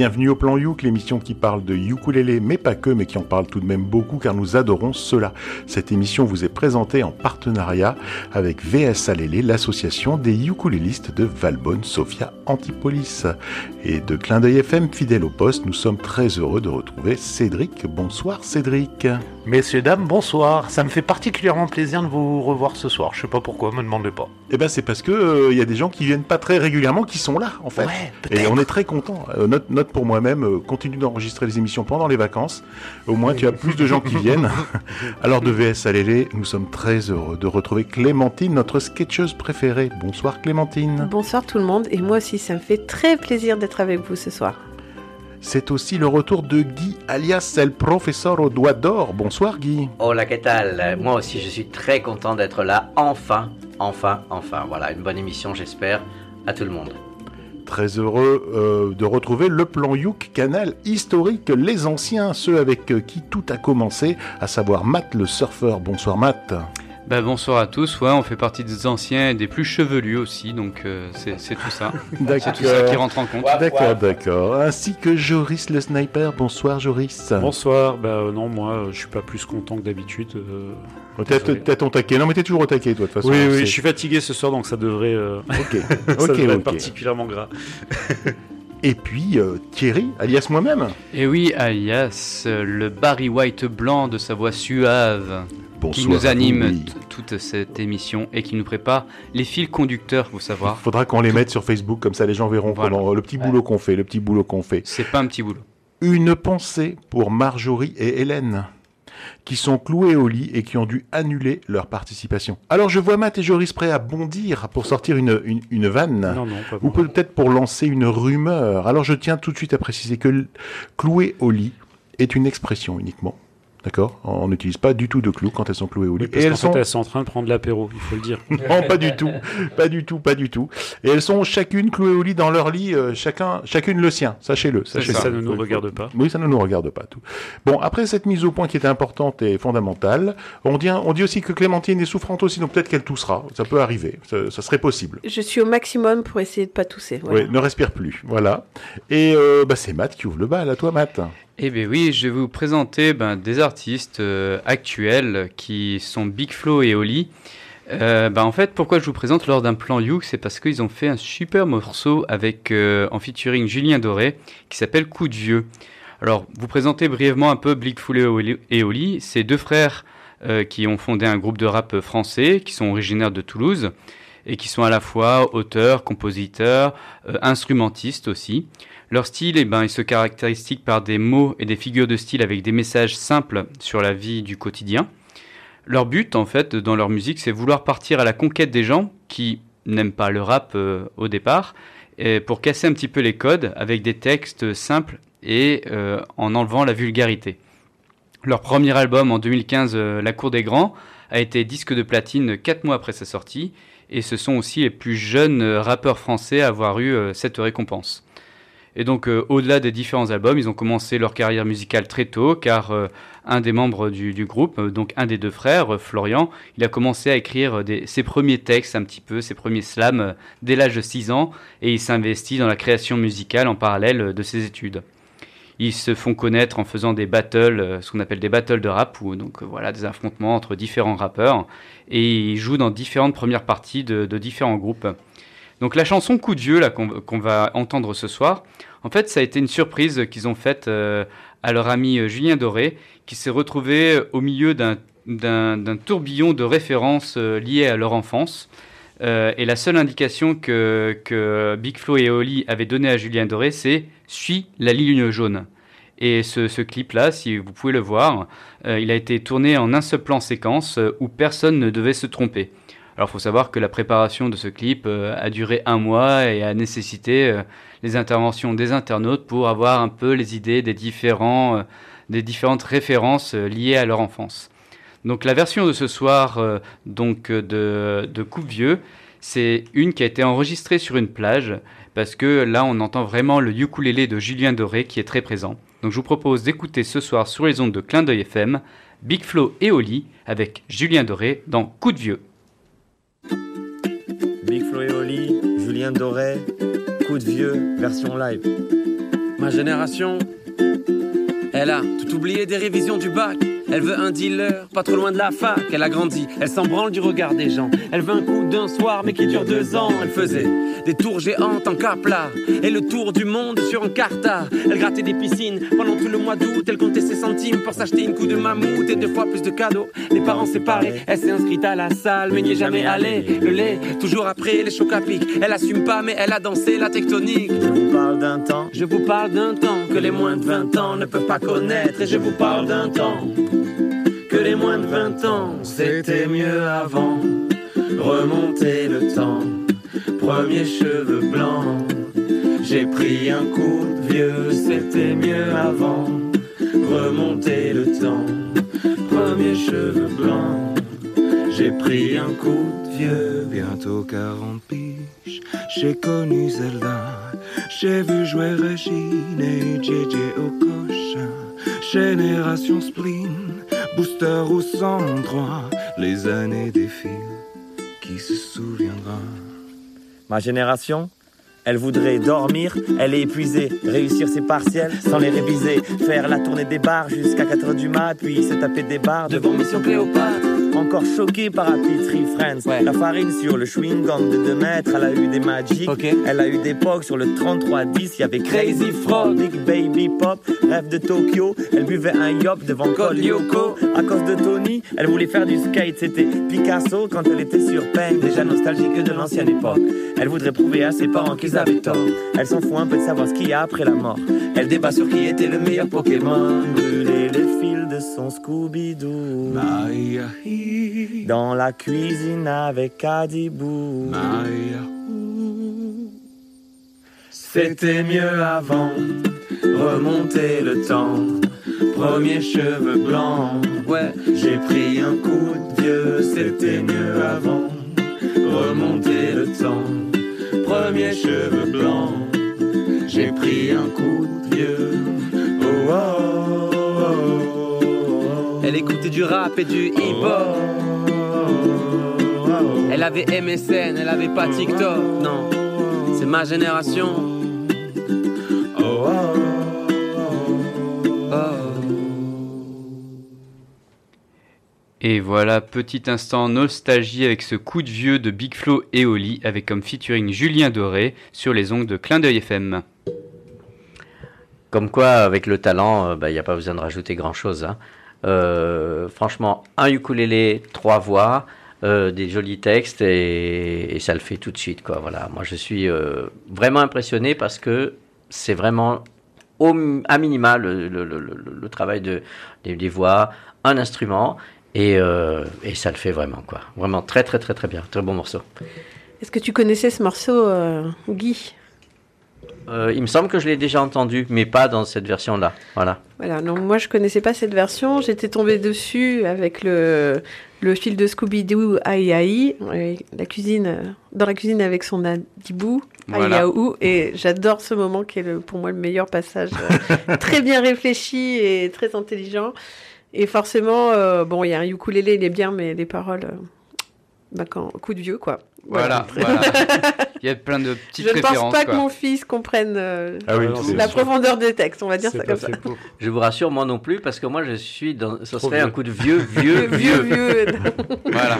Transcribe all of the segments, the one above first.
bienvenue au Plan Youk, l'émission qui parle de ukulélé, mais pas que, mais qui en parle tout de même beaucoup car nous adorons cela. Cette émission vous est présentée en partenariat avec VS Alélé, l'association des ukulélistes de Valbonne, Sofia Antipolis. Et de Clin d'œil FM, fidèle au poste, nous sommes très heureux de retrouver Cédric. Bonsoir Cédric. Messieurs, dames, bonsoir. Ça me fait particulièrement plaisir de vous revoir ce soir. Je sais pas pourquoi, me demandez pas. Eh ben c'est parce que il euh, y a des gens qui viennent pas très régulièrement qui sont là en fait. et on est très content. Euh, note pour moi-même, euh, continue d'enregistrer les émissions pendant les vacances. Au moins tu as plus de gens qui viennent. Alors de VS à Lélé, nous sommes très heureux de retrouver Clémentine, notre sketcheuse préférée. Bonsoir Clémentine. Bonsoir tout le monde et moi aussi ça me fait très plaisir d'être avec vous ce soir. C'est aussi le retour de Guy, alias El Professeur au doigt d'or. Bonsoir Guy. Hola, ¿qué tal? Moi aussi, je suis très content d'être là. Enfin, enfin, enfin. Voilà, une bonne émission, j'espère, à tout le monde. Très heureux euh, de retrouver le plan Youk, canal historique, les anciens, ceux avec qui tout a commencé, à savoir Matt le surfeur. Bonsoir Matt. Bah, bonsoir à tous, ouais, on fait partie des anciens et des plus chevelus aussi, donc euh, c'est tout ça. c'est tout ça qui rentre en compte. D'accord, d'accord. Ainsi que Joris le sniper. Bonsoir Joris. Bonsoir, bah euh, non, moi euh, je suis pas plus content que d'habitude. Peut-être ton taquet. Non, mais t'es toujours au taquet, toi, de toute façon. Oui, oui, je suis fatigué ce soir, donc ça devrait, ok, ça devrait être particulièrement gras. Et puis Thierry, alias moi-même. Et oui, alias le Barry White blanc de sa voix suave qui nous anime toute cette émission et qui nous prépare les fils conducteurs, vous savoir. Il faudra qu'on les mette sur Facebook, comme ça les gens verront le petit boulot qu'on fait, le petit boulot qu'on fait. C'est pas un petit boulot. Une pensée pour Marjorie et Hélène qui sont cloués au lit et qui ont dû annuler leur participation. Alors je vois Matt et Joris prêts à bondir pour sortir une, une, vanne, non, non, pas ou peut-être pour lancer une rumeur. Alors je tiens tout de suite à préciser que clouer au lit est une expression uniquement. D'accord On n'utilise pas du tout de clous quand elles sont clouées au lit. et elles, sont... elles sont en train de prendre l'apéro, il faut le dire. non, pas du tout. Pas du tout, pas du tout. Et elles sont chacune clouées au lit dans leur lit, euh, chacun, chacune le sien, sachez-le. Sachez ça, ça ne nous regarde pas. Oui, ça ne nous regarde pas. Tout. Bon, après cette mise au point qui était importante et fondamentale, on dit, on dit aussi que Clémentine est souffrante aussi, donc peut-être qu'elle toussera. Ça peut arriver, ça, serait possible. Je suis au maximum pour essayer de pas tousser. Oui, ne respire plus, voilà. Et euh, bah, c'est Matt qui ouvre le bal, à toi Matt. Eh bien oui, je vais vous présenter ben, des artistes euh, actuels qui sont Big Flo et Oli. Euh, ben, en fait, pourquoi je vous présente lors d'un plan You, c'est parce qu'ils ont fait un super morceau avec euh, en featuring Julien Doré qui s'appelle Coup de vieux. Alors, vous présentez brièvement un peu Big Flo et Oli, c'est deux frères qui ont fondé un groupe de rap français, qui sont originaires de Toulouse et qui sont à la fois auteurs, compositeurs, instrumentistes aussi. Leur style, eh ben, il se caractérise par des mots et des figures de style avec des messages simples sur la vie du quotidien. Leur but, en fait, dans leur musique, c'est vouloir partir à la conquête des gens qui n'aiment pas le rap euh, au départ, pour casser un petit peu les codes avec des textes simples et euh, en enlevant la vulgarité. Leur premier album en 2015, euh, La Cour des Grands, a été disque de platine 4 mois après sa sortie, et ce sont aussi les plus jeunes rappeurs français à avoir eu cette récompense. Et donc, euh, au-delà des différents albums, ils ont commencé leur carrière musicale très tôt, car euh, un des membres du, groupe, euh, donc un des deux frères, Florian, il a commencé à écrire ses premiers textes, un petit peu, ses premiers slams, dès l'âge de 6 ans, et il s'investit dans la création musicale en parallèle de ses études. Ils se font connaître en faisant des battles, ce qu'on appelle des battles de rap, ou donc voilà des affrontements entre différents rappeurs, et ils jouent dans différentes premières parties de différents groupes. Donc la chanson Coup de là qu'on va entendre ce soir, en fait ça a été une surprise qu'ils ont faite euh, à leur ami euh, Julien Doré, qui s'est retrouvé euh, au milieu d'un tourbillon de références liées à leur enfance. et la seule indication que, que Big Flo et Oli avaient donnée à Julien Doré, c'est Suis la ligne jaune. Et ce, clip-là, si vous pouvez le voir, il a été tourné en un seul plan séquence où personne ne devait se tromper. Alors, il faut savoir que la préparation de ce clip euh, a duré un mois et a nécessité euh, les interventions des internautes pour avoir un peu les idées des, différents, euh, des différentes références liées à leur enfance. Donc, la version de ce soir donc, de, de Coupe Vieux, c'est une qui a été enregistrée sur une plage parce que là, on entend vraiment le ukulélé de Julien Doré qui est très présent. Donc, je vous propose d'écouter ce soir sur les ondes de Clin d'œil FM Big Flo et Oli avec Julien Doré dans Coup de Vieux. Big Flo et Oli, Julien Doré, Coup de vieux, version live. Ma génération, elle a tout oublié des révisions du bac. Elle veut un dealer, pas trop loin de la fac. Elle a grandi, elle s'en branle du regard des gens. Elle veut un coup d'un soir, mais qui dure deux ans. Elle faisait des tours géantes en capla et le tour du monde sur un carta. Elle grattait des piscines pendant tout le mois d'août. Elle comptait ses centimes pour s'acheter une coup de mammouth et deux fois plus de cadeaux. Les parents séparés, elle s'est inscrite à la salle, mais n'y est jamais allée. Le lait, toujours après les chocs à pic. Elle assume pas, mais elle a dansé la tectonique. Je vous parle d'un temps, je vous parle d'un temps que les moins de 20 ans ne peuvent pas connaître. Et je vous parle d'un temps que les moins de 20 ans, c'était mieux avant. Remonter le temps, premier cheveux blancs. J'ai pris un coup de vieux, c'était mieux avant. Remonter le temps, premier cheveux blancs. J'ai pris un coup de vieux. Bientôt 40 piges, j'ai connu Zelda. J'ai vu jouer Régine et JJ Okocha. Génération spleen, booster au 103. Les années défilent, qui se souviendra? Ma génération elle voudrait dormir, elle est épuisée, réussir ses partiels sans les réviser, faire la tournée des bars jusqu'à 4h du mat, puis se taper des bars devant Mission Cléopâtre. Encore choquée par Happy Tree Friends. La farine sur le chewing-gum de 2 mètres, elle a eu des Magic. Elle a eu des POG sur le 3310, il y avait Crazy Frog, Big Baby Pop, rêve de Tokyo. Elle buvait un yop devant Cole Lyoko. À cause de Tony, elle voulait faire du skate, c'était Picasso quand elle était sur peine, déjà nostalgique de l'ancienne époque. Elle voudrait prouver à ses parents qu'ils avaient tort. Elle s'en fout un peu de savoir ce qu'il y a après la mort. Elle débat sur qui était le meilleur Pokémon. Brûler les fils de son Scooby-Doo. Dans la cuisine avec Adibou. C'était mieux avant. Remonter le temps. Premier cheveux blancs. Ouais, j'ai pris un coup de vieux. C'était mieux avant. Remonter le temps. Premier cheveux blancs. J'ai pris un coup de vieux. Oh, oh, oh, oh, écoutait du rap et du hip-hop. Elle avait MSN, elle avait pas TikTok. Non, c'est ma génération. Et voilà, petit instant nostalgie avec ce coup de vieux de Big Flo et Oli, avec comme featuring Julien Doré sur les ongles de Clin d'œil FM. Comme quoi, avec le talent, il bah, n'y a pas besoin de rajouter grand-chose. Hein. Euh, franchement, un ukulélé, trois voix, euh, des jolis textes et, ça le fait tout de suite. Quoi. Voilà. Moi, je suis euh, vraiment impressionné parce que c'est vraiment au, à minima le, travail de, des, voix, un instrument et, et, ça le fait vraiment. Quoi. Vraiment très, très, très, très bien. Très bon morceau. Est-ce que tu connaissais ce morceau, Guy? Euh, il me semble que je l'ai déjà entendu, mais pas dans cette version-là. Voilà. Voilà. Non, moi je connaissais pas cette version. J'étais tombée dessus avec le le fil de Scooby-Doo Aïe Aïe, la cuisine dans la cuisine avec son adibou voilà. Aïe et j'adore ce moment qui est le, pour moi le meilleur passage, très bien réfléchi et très intelligent. Et forcément, euh, bon, il y a un ukulélé, il est bien, mais les paroles, euh, bah, quand, coup de vieux quoi. Voilà, voilà. Il y a plein de petites Je ne pense pas quoi. que mon fils comprenne euh, ah oui, la profondeur des textes, on va dire ça comme ça. Beau. Je vous rassure, moi non plus, parce que moi je suis dans. Ce serait vieux. un coup de vieux, vieux, vieux. vieux. voilà.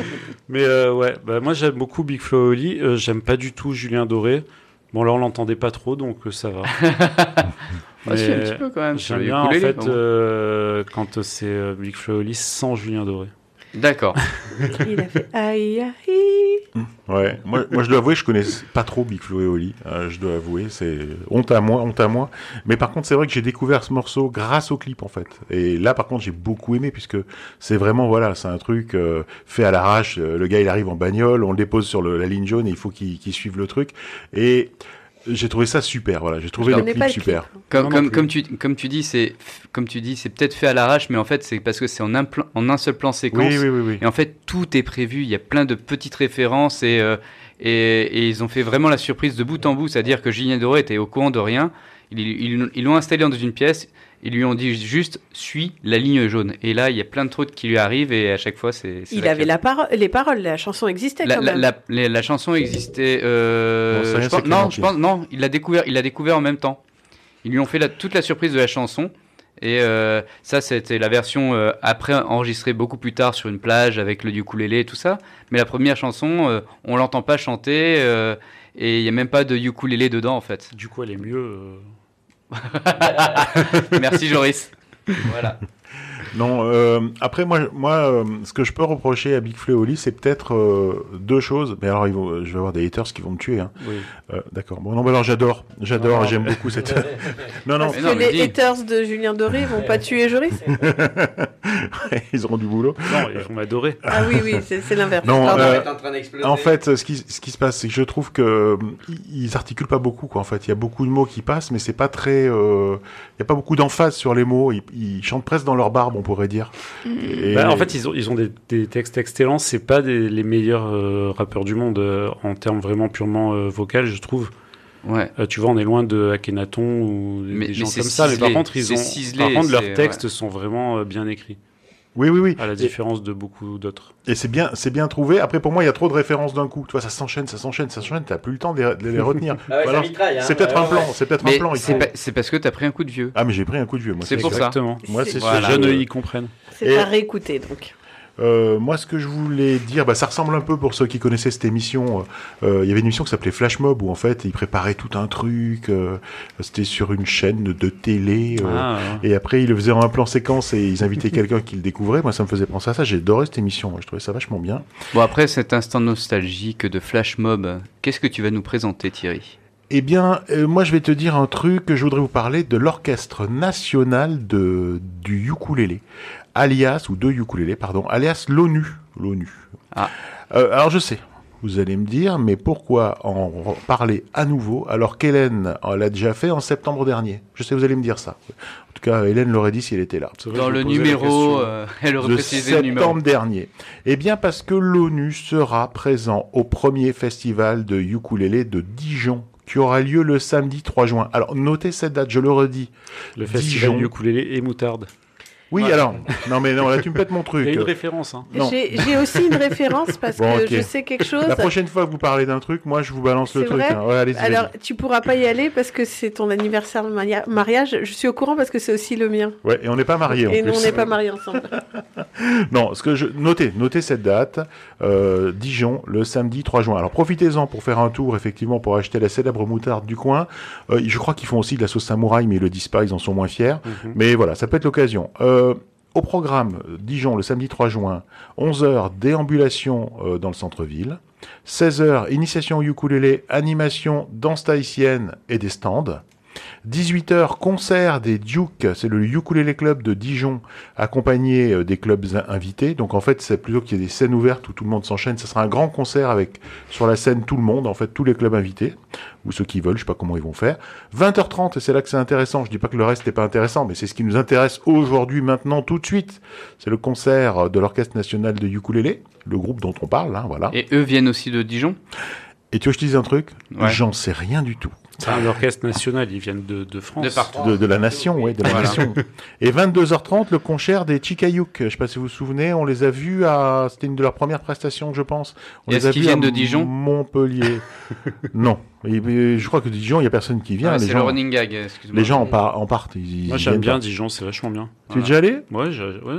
Mais euh, ouais, bah, moi j'aime beaucoup Big Flo et Oli. Euh, j'aime pas du tout Julien Doré. Bon, là on l'entendait pas trop, donc euh, ça va. Mais si, un petit peu quand même. J'aime bien en fait euh, quand c'est Big Flo et Oli sans Julien Doré. D'accord. Il a fait aïe aïe. Ouais, moi, moi je dois avouer, je connais pas trop Big Flo et Oli. Euh, je dois avouer, c'est honte à moi, honte à moi. Mais par contre, c'est vrai que j'ai découvert ce morceau grâce au clip en fait. Et là, par contre, j'ai beaucoup aimé puisque c'est vraiment voilà, c'est un truc euh, fait à l'arrache. Le gars, il arrive en bagnole, on le dépose sur le, la ligne jaune et il faut qu'il qu suive le truc. Et j'ai trouvé ça super, voilà. J'ai trouvé le clip super. Clip. Comme, comme, comme, tu, comme tu dis, c'est comme tu dis, c'est peut-être fait à l'arrache, mais en fait, c'est parce que c'est en un, plan, en un seul plan séquence. Oui, oui, oui, oui, Et en fait, tout est prévu. Il y a plein de petites références et, euh, et, et, ils ont fait vraiment la surprise de bout en bout. C'est-à-dire que Julien Doré était au courant de rien. Ils l'ont installé dans une pièce. Ils lui ont dit juste suis la ligne jaune. Et là, il y a plein de trucs qui lui arrivent et à chaque fois, c'est. Il avait la paro les paroles, la chanson existait la, quand la, même. La, la, la chanson existait. Euh, non, je pense, non, je pense, non, il l'a découvert, il l'a découvert en même temps. Ils lui ont fait la, toute la surprise de la chanson. Et euh, ça, c'était la version euh, après enregistrée beaucoup plus tard sur une plage avec le ukulélé et tout ça. Mais la première chanson, euh, on l'entend pas chanter euh, et il y a même pas de ukulélé dedans en fait. Du coup, elle est mieux. Merci Joris. voilà. Non, euh, après moi, moi, euh, ce que je peux reprocher à Big Flo et Oli, c'est peut-être euh, deux choses. Mais alors, ils vont, je vais avoir des haters qui vont me tuer. Hein. Oui. Euh, D'accord. Bon, non, mais alors j'adore, j'adore, j'aime beaucoup cette. non, non, Parce mais non, que mais les dis. haters de Julien Doré vont pas tuer Joris ils auront du boulot. Non, ils vont m'adorer. Ah oui, oui, c'est l'inverse. Non, euh, en. En fait, ce qui, ce qui se passe, c'est que je trouve que euh, ils articulent pas beaucoup. Quoi. En fait, il y a beaucoup de mots qui passent, mais c'est pas très. euh, Il y a pas beaucoup d'emphase sur les mots. Ils, ils chantent presque dans leur barbe, on pourrait dire. Et- Bah, en fait, ils ont, ils ont des, des textes excellents. C'est pas des, les meilleurs euh, rappeurs du monde euh, en termes vraiment purement euh, vocal, je trouve. Ouais. Euh, tu vois, on est loin de Akhenaton ou des, Mais- des gens comme ça. Mais par contre, ils ont. ciselé, par contre, leurs textes ouais. sont vraiment euh, bien écrits, Oui, oui, oui. à la Et- différence de beaucoup d'autres. Et c'est bien, c'est bien trouvé. Après, pour moi, il y a trop de références d'un coup. Tu vois, ça s'enchaîne, ça s'enchaîne, ça s'enchaîne. T'as plus le temps de les, de les retenir. Ah ouais, ça hein. c'est peut-être Ouais, un plan. ouais. C'est peut-être un Mais plan. c'est faut- parce que t'as pris un coup de vieux. Ah, mais j'ai pris un coup de vieux. Moi, C'est pour ça. Exactement. Moi, C'est- Voilà. Les jeunes, ils comprennent. C'est Et- à réécouter, donc. Euh, moi, ce que je voulais dire, bah, ça ressemble un peu pour ceux qui connaissaient cette émission. euh, Il y avait une émission qui s'appelait Flash Mob où en fait ils préparaient tout un truc. euh, C'était sur une chaîne de télé. euh, Ah, Et après, ils le faisaient en un plan séquence et ils invitaient quelqu'un qui le découvrait. Moi, ça me faisait penser à ça. J'ai adoré cette émission. Je trouvais ça vachement bien. Bon, après cet instant nostalgique de Flash Mob, qu'est-ce que tu vas nous présenter, Thierry? Eh bien, euh, moi, je vais te dire un truc. Je voudrais vous parler de l'orchestre national de, du ukulélé, alias, ou de ukulélé, pardon, alias l'ONU. L'ONU. Ah. Euh, alors, je sais, vous allez me dire, mais pourquoi en parler à nouveau alors qu'Hélène en l'a déjà fait en septembre dernier? Je sais, vous allez me dire ça. En tout cas, Hélène l'aurait dit si elle était là. vrai, Dans je me le numéro, euh, elle aurait de précisé le numéro. septembre dernier. Eh bien, parce que l'ONU sera présent au premier festival de ukulélé de Dijon, qui aura lieu le samedi 3 juin. Alors, notez cette date, je le redis. Le festival Dijon. ukulélé et moutarde. Oui, Ouais. alors, non mais non, là tu me pètes mon Il truc. y a une référence. Hein. Non. J'ai aussi une référence parce Bon, que je sais quelque chose. La prochaine fois que vous parlez d'un truc, moi je vous balance le C'est truc. vrai hein. Ouais, Alors, tu pourras pas y aller parce que c'est ton anniversaire de maria- mariage. Je suis au courant parce que c'est aussi le mien. Ouais, et on n'est pas mariés en Et plus. nous, on n'est pas mariés ensemble. Non, ce que je notez, notez cette date, euh, Dijon, le samedi 3 juin. Alors profitez-en pour faire un tour, effectivement, pour acheter la célèbre moutarde du coin. Euh, je crois qu'ils font aussi de la sauce samouraï, mais ils le disent pas, ils en sont moins fiers. Mhm. Mais voilà, ça peut être l'occasion. Euh, au programme, euh, Dijon, le samedi 3 juin, 11h, déambulation euh, dans le centre-ville. 16h, initiation au ukulélé, animation, danse tahitienne et des stands. 18h, concert des Duke, c'est le Ukulele Club de Dijon, accompagné euh, des clubs in- invités. Donc en fait, c'est plutôt qu'il y ait des scènes ouvertes où tout le monde s'enchaîne. Ce sera un grand concert avec sur la scène tout le monde, en fait tous les clubs invités, ou ceux qui veulent, je sais pas comment ils vont faire. 20h30, et c'est là que c'est intéressant. Je dis pas que le reste n'est pas intéressant, mais c'est ce qui nous intéresse aujourd'hui, maintenant, tout de suite. C'est le concert de l'Orchestre National de Ukulélé, le groupe dont on parle, hein, voilà. Et eux viennent aussi de Dijon? Et tu que je te dise un truc Ouais. J'en sais rien du tout. C'est un orchestre national, ils viennent de, de France. De partout. De, de la nation, oui, de la Voilà. nation. Et 22h30, le concert des Chicayuk. Je sais pas si vous vous souvenez, on les a vus à, c'était une de leurs premières prestations, je pense. On les est-ce a qu'ils vus à viennent de Dijon? Montpellier. non. Et, et je crois que Dijon, il y a personne qui vient. C'est le gens, running gag, excuse-moi. les gens en, par- en partent. Ils, Moi j'aime bien. Dijon, c'est vachement bien. Tu es déjà allé? Ouais,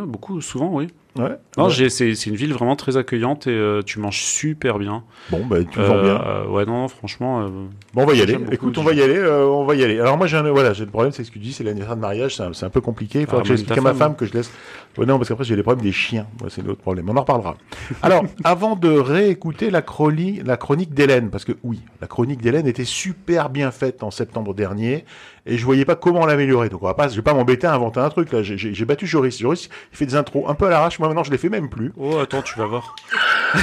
beaucoup, souvent, oui. Ouais. Non, Ouais. c'est une ville vraiment très accueillante et euh, tu manges super bien. Bon, bah, tu Euh, vends bien. euh, ouais, non, franchement. euh, Bon, on va y aller. beaucoup Écoute, on va y aller. on va y aller. Alors moi, j'ai un, voilà, j'ai le problème, c'est ce que tu dis, c'est l'anniversaire de mariage, c'est un, peu compliqué. Il faudra Ah, que j'explique à ma femme que je laisse. Ouais, non, parce qu'après j'ai les problèmes des chiens. Ouais, c'est l'autre problème. On en reparlera. Alors, avant de réécouter la, chroni- la chronique d'Hélène, parce que oui, la chronique d'Hélène était super bien faite en septembre dernier, et je voyais pas comment l'améliorer. Donc on va pas, je vais pas m'embêter à inventer un truc là. J'ai battu Joris. Joris, il fait des intros un peu à l'arrache. Moi maintenant, je les fais même plus. Oh, attends, tu vas voir.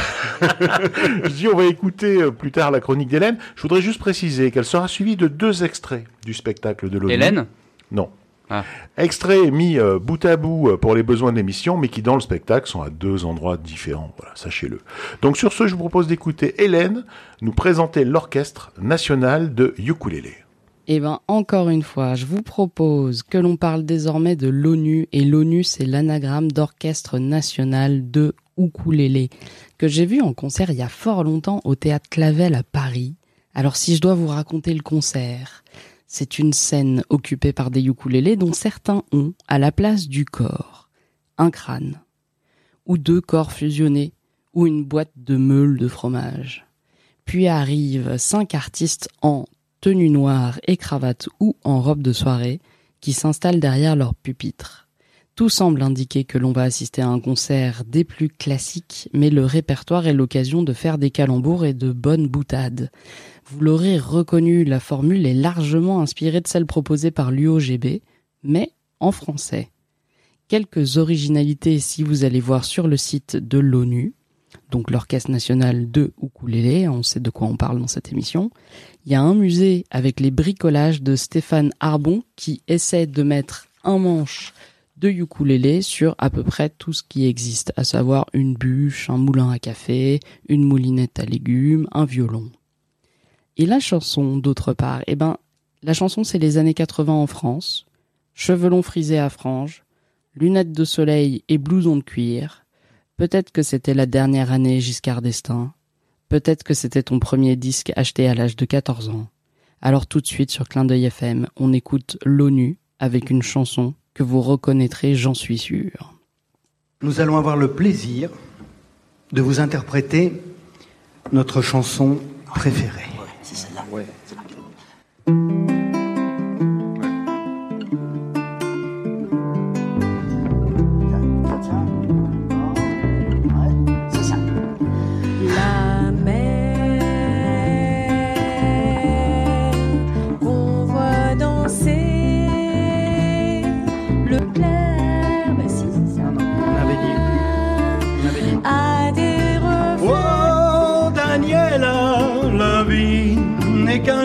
Je dis, on va écouter euh, plus tard la chronique d'Hélène. Je voudrais juste préciser qu'elle sera suivie de deux extraits du spectacle de l'ONU. Hélène? Non. Ah. Extraits mis euh, bout à bout euh, pour les besoins de l'émission, mais qui dans le spectacle sont à deux endroits différents. Voilà, sachez-le. Donc sur ce, je vous propose d'écouter Hélène nous présenter l'orchestre national de ukulélé. Eh bien, encore une fois, je vous propose que l'on parle désormais de l'ONU, et l'ONU, c'est l'anagramme d'Orchestre National de Ukulélé, que j'ai vu en concert il y a fort longtemps au Théâtre Clavel à Paris. Alors si je dois vous raconter le concert, C'est une scène occupée par des ukulélés dont certains ont, à la place du corps, un crâne, ou deux corps fusionnés, ou une boîte de meules de fromage. Puis arrivent cinq artistes en tenue noire et cravate ou en robe de soirée qui s'installent derrière leur pupitre. Tout semble indiquer que l'on va assister à un concert des plus classiques, mais le répertoire est l'occasion de faire des calembours et de bonnes boutades. Vous l'aurez reconnu, la formule est largement inspirée de celle proposée par l'UOGB, mais en français. Quelques originalités si vous allez voir sur le site de l'ONU, donc l'Orchestre national de ukulélé, on sait de quoi on parle dans cette émission. Il y a un musée avec les bricolages de Stéphane Arbon qui essaie de mettre un manche de ukulélé sur à peu près tout ce qui existe, à savoir une bûche, un moulin à café, une moulinette à légumes, un violon. Et la chanson, d'autre part, eh ben, la chanson c'est les années 80 en France, cheveux longs frisés à franges, lunettes de soleil et blouson de cuir, Peut-être que c'était la dernière année Giscard d'Estaing. Peut-être que c'était ton premier disque acheté à l'âge de 14 ans. Alors tout de suite sur Clin d'œil FM, on écoute l'ONU avec une chanson que vous reconnaîtrez, j'en suis sûr. Nous allons avoir le plaisir de vous interpréter notre chanson préférée. C'est celle-là. qu'un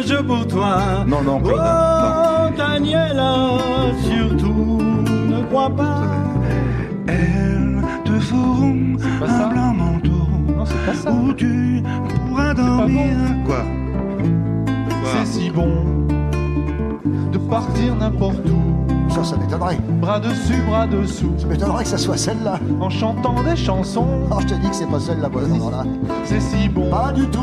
jeu pour toi. Non, non, Oh, Daniela, surtout ne crois pas. Elles te feront un blanc manteau non, pas ça. où tu pourras dormir. Quoi, C'est si bon de partir n'importe où. Ça, ça m'étonnerait. Bras dessus, bras dessous. Ça m'étonnerait que ça soit celle-là. En chantant des chansons. Oh, je te dis que c'est pas celle-là, là. C'est si bon. Pas du tout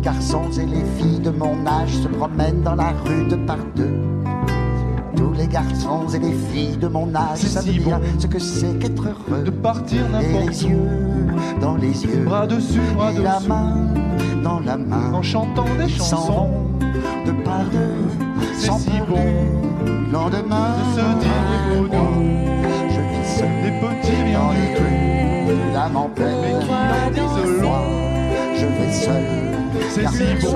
garçons et les filles de mon âge se promènent dans la rue de par deux. Tous les garçons et les filles de mon âge savent si bien ce que c'est qu'être heureux. De partir n'importe où. les yeux dans les yeux. Bras dessus, bras dessous. La main dans la main. En chantant des chansons. De par deux. C'est si bon. Lendemain. De se dire mots Je vis seul. Des petits dans les rues. L'âme en. Mais qui long. Je vais seul. C'est si bon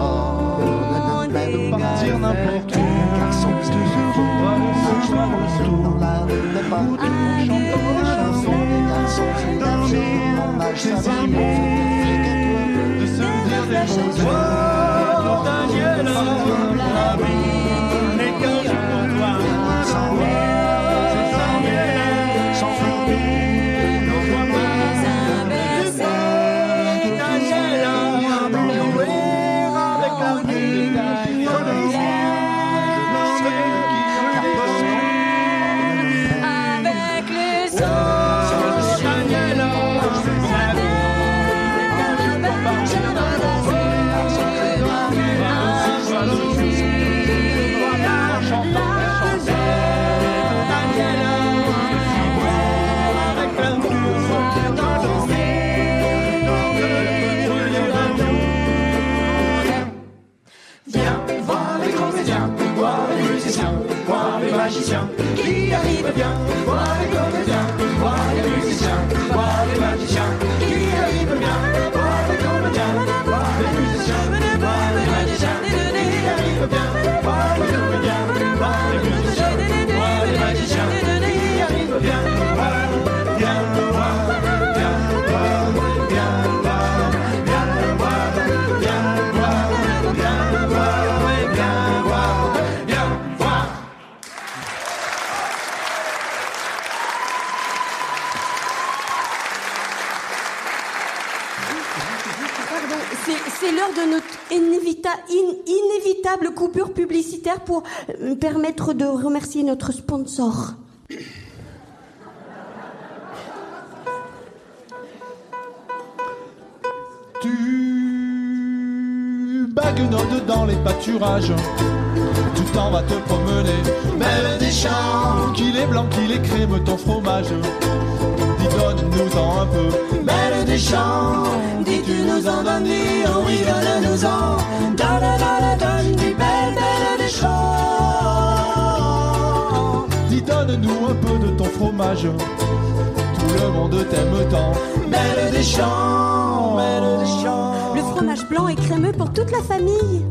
de partir n'importe où. Garçon, de se voir le soir dans la rue de Où tu chantes des chansons. Dormir, c'est si bon de se dire des choses. Oh, Daniela, la vie n'est qu'un jeu voir les pour euh, me permettre de remercier notre sponsor. Du bac guenaude dans les pâturages. Tout le temps va te promener, mêle des champs. Qu'il est blanc, qu'il est crème, ton fromage. Dis donne-nous-en un peu, mêle des champs. Dis tu nous en donnes, oui, donne-nous-en. Donne, donne, donne, dis belle, champs. Dis donne-nous un peu de ton fromage. Tout le monde t'aime tant, mêle des champs, mêle des champs. Le fromage blanc et crémeux pour toute la famille.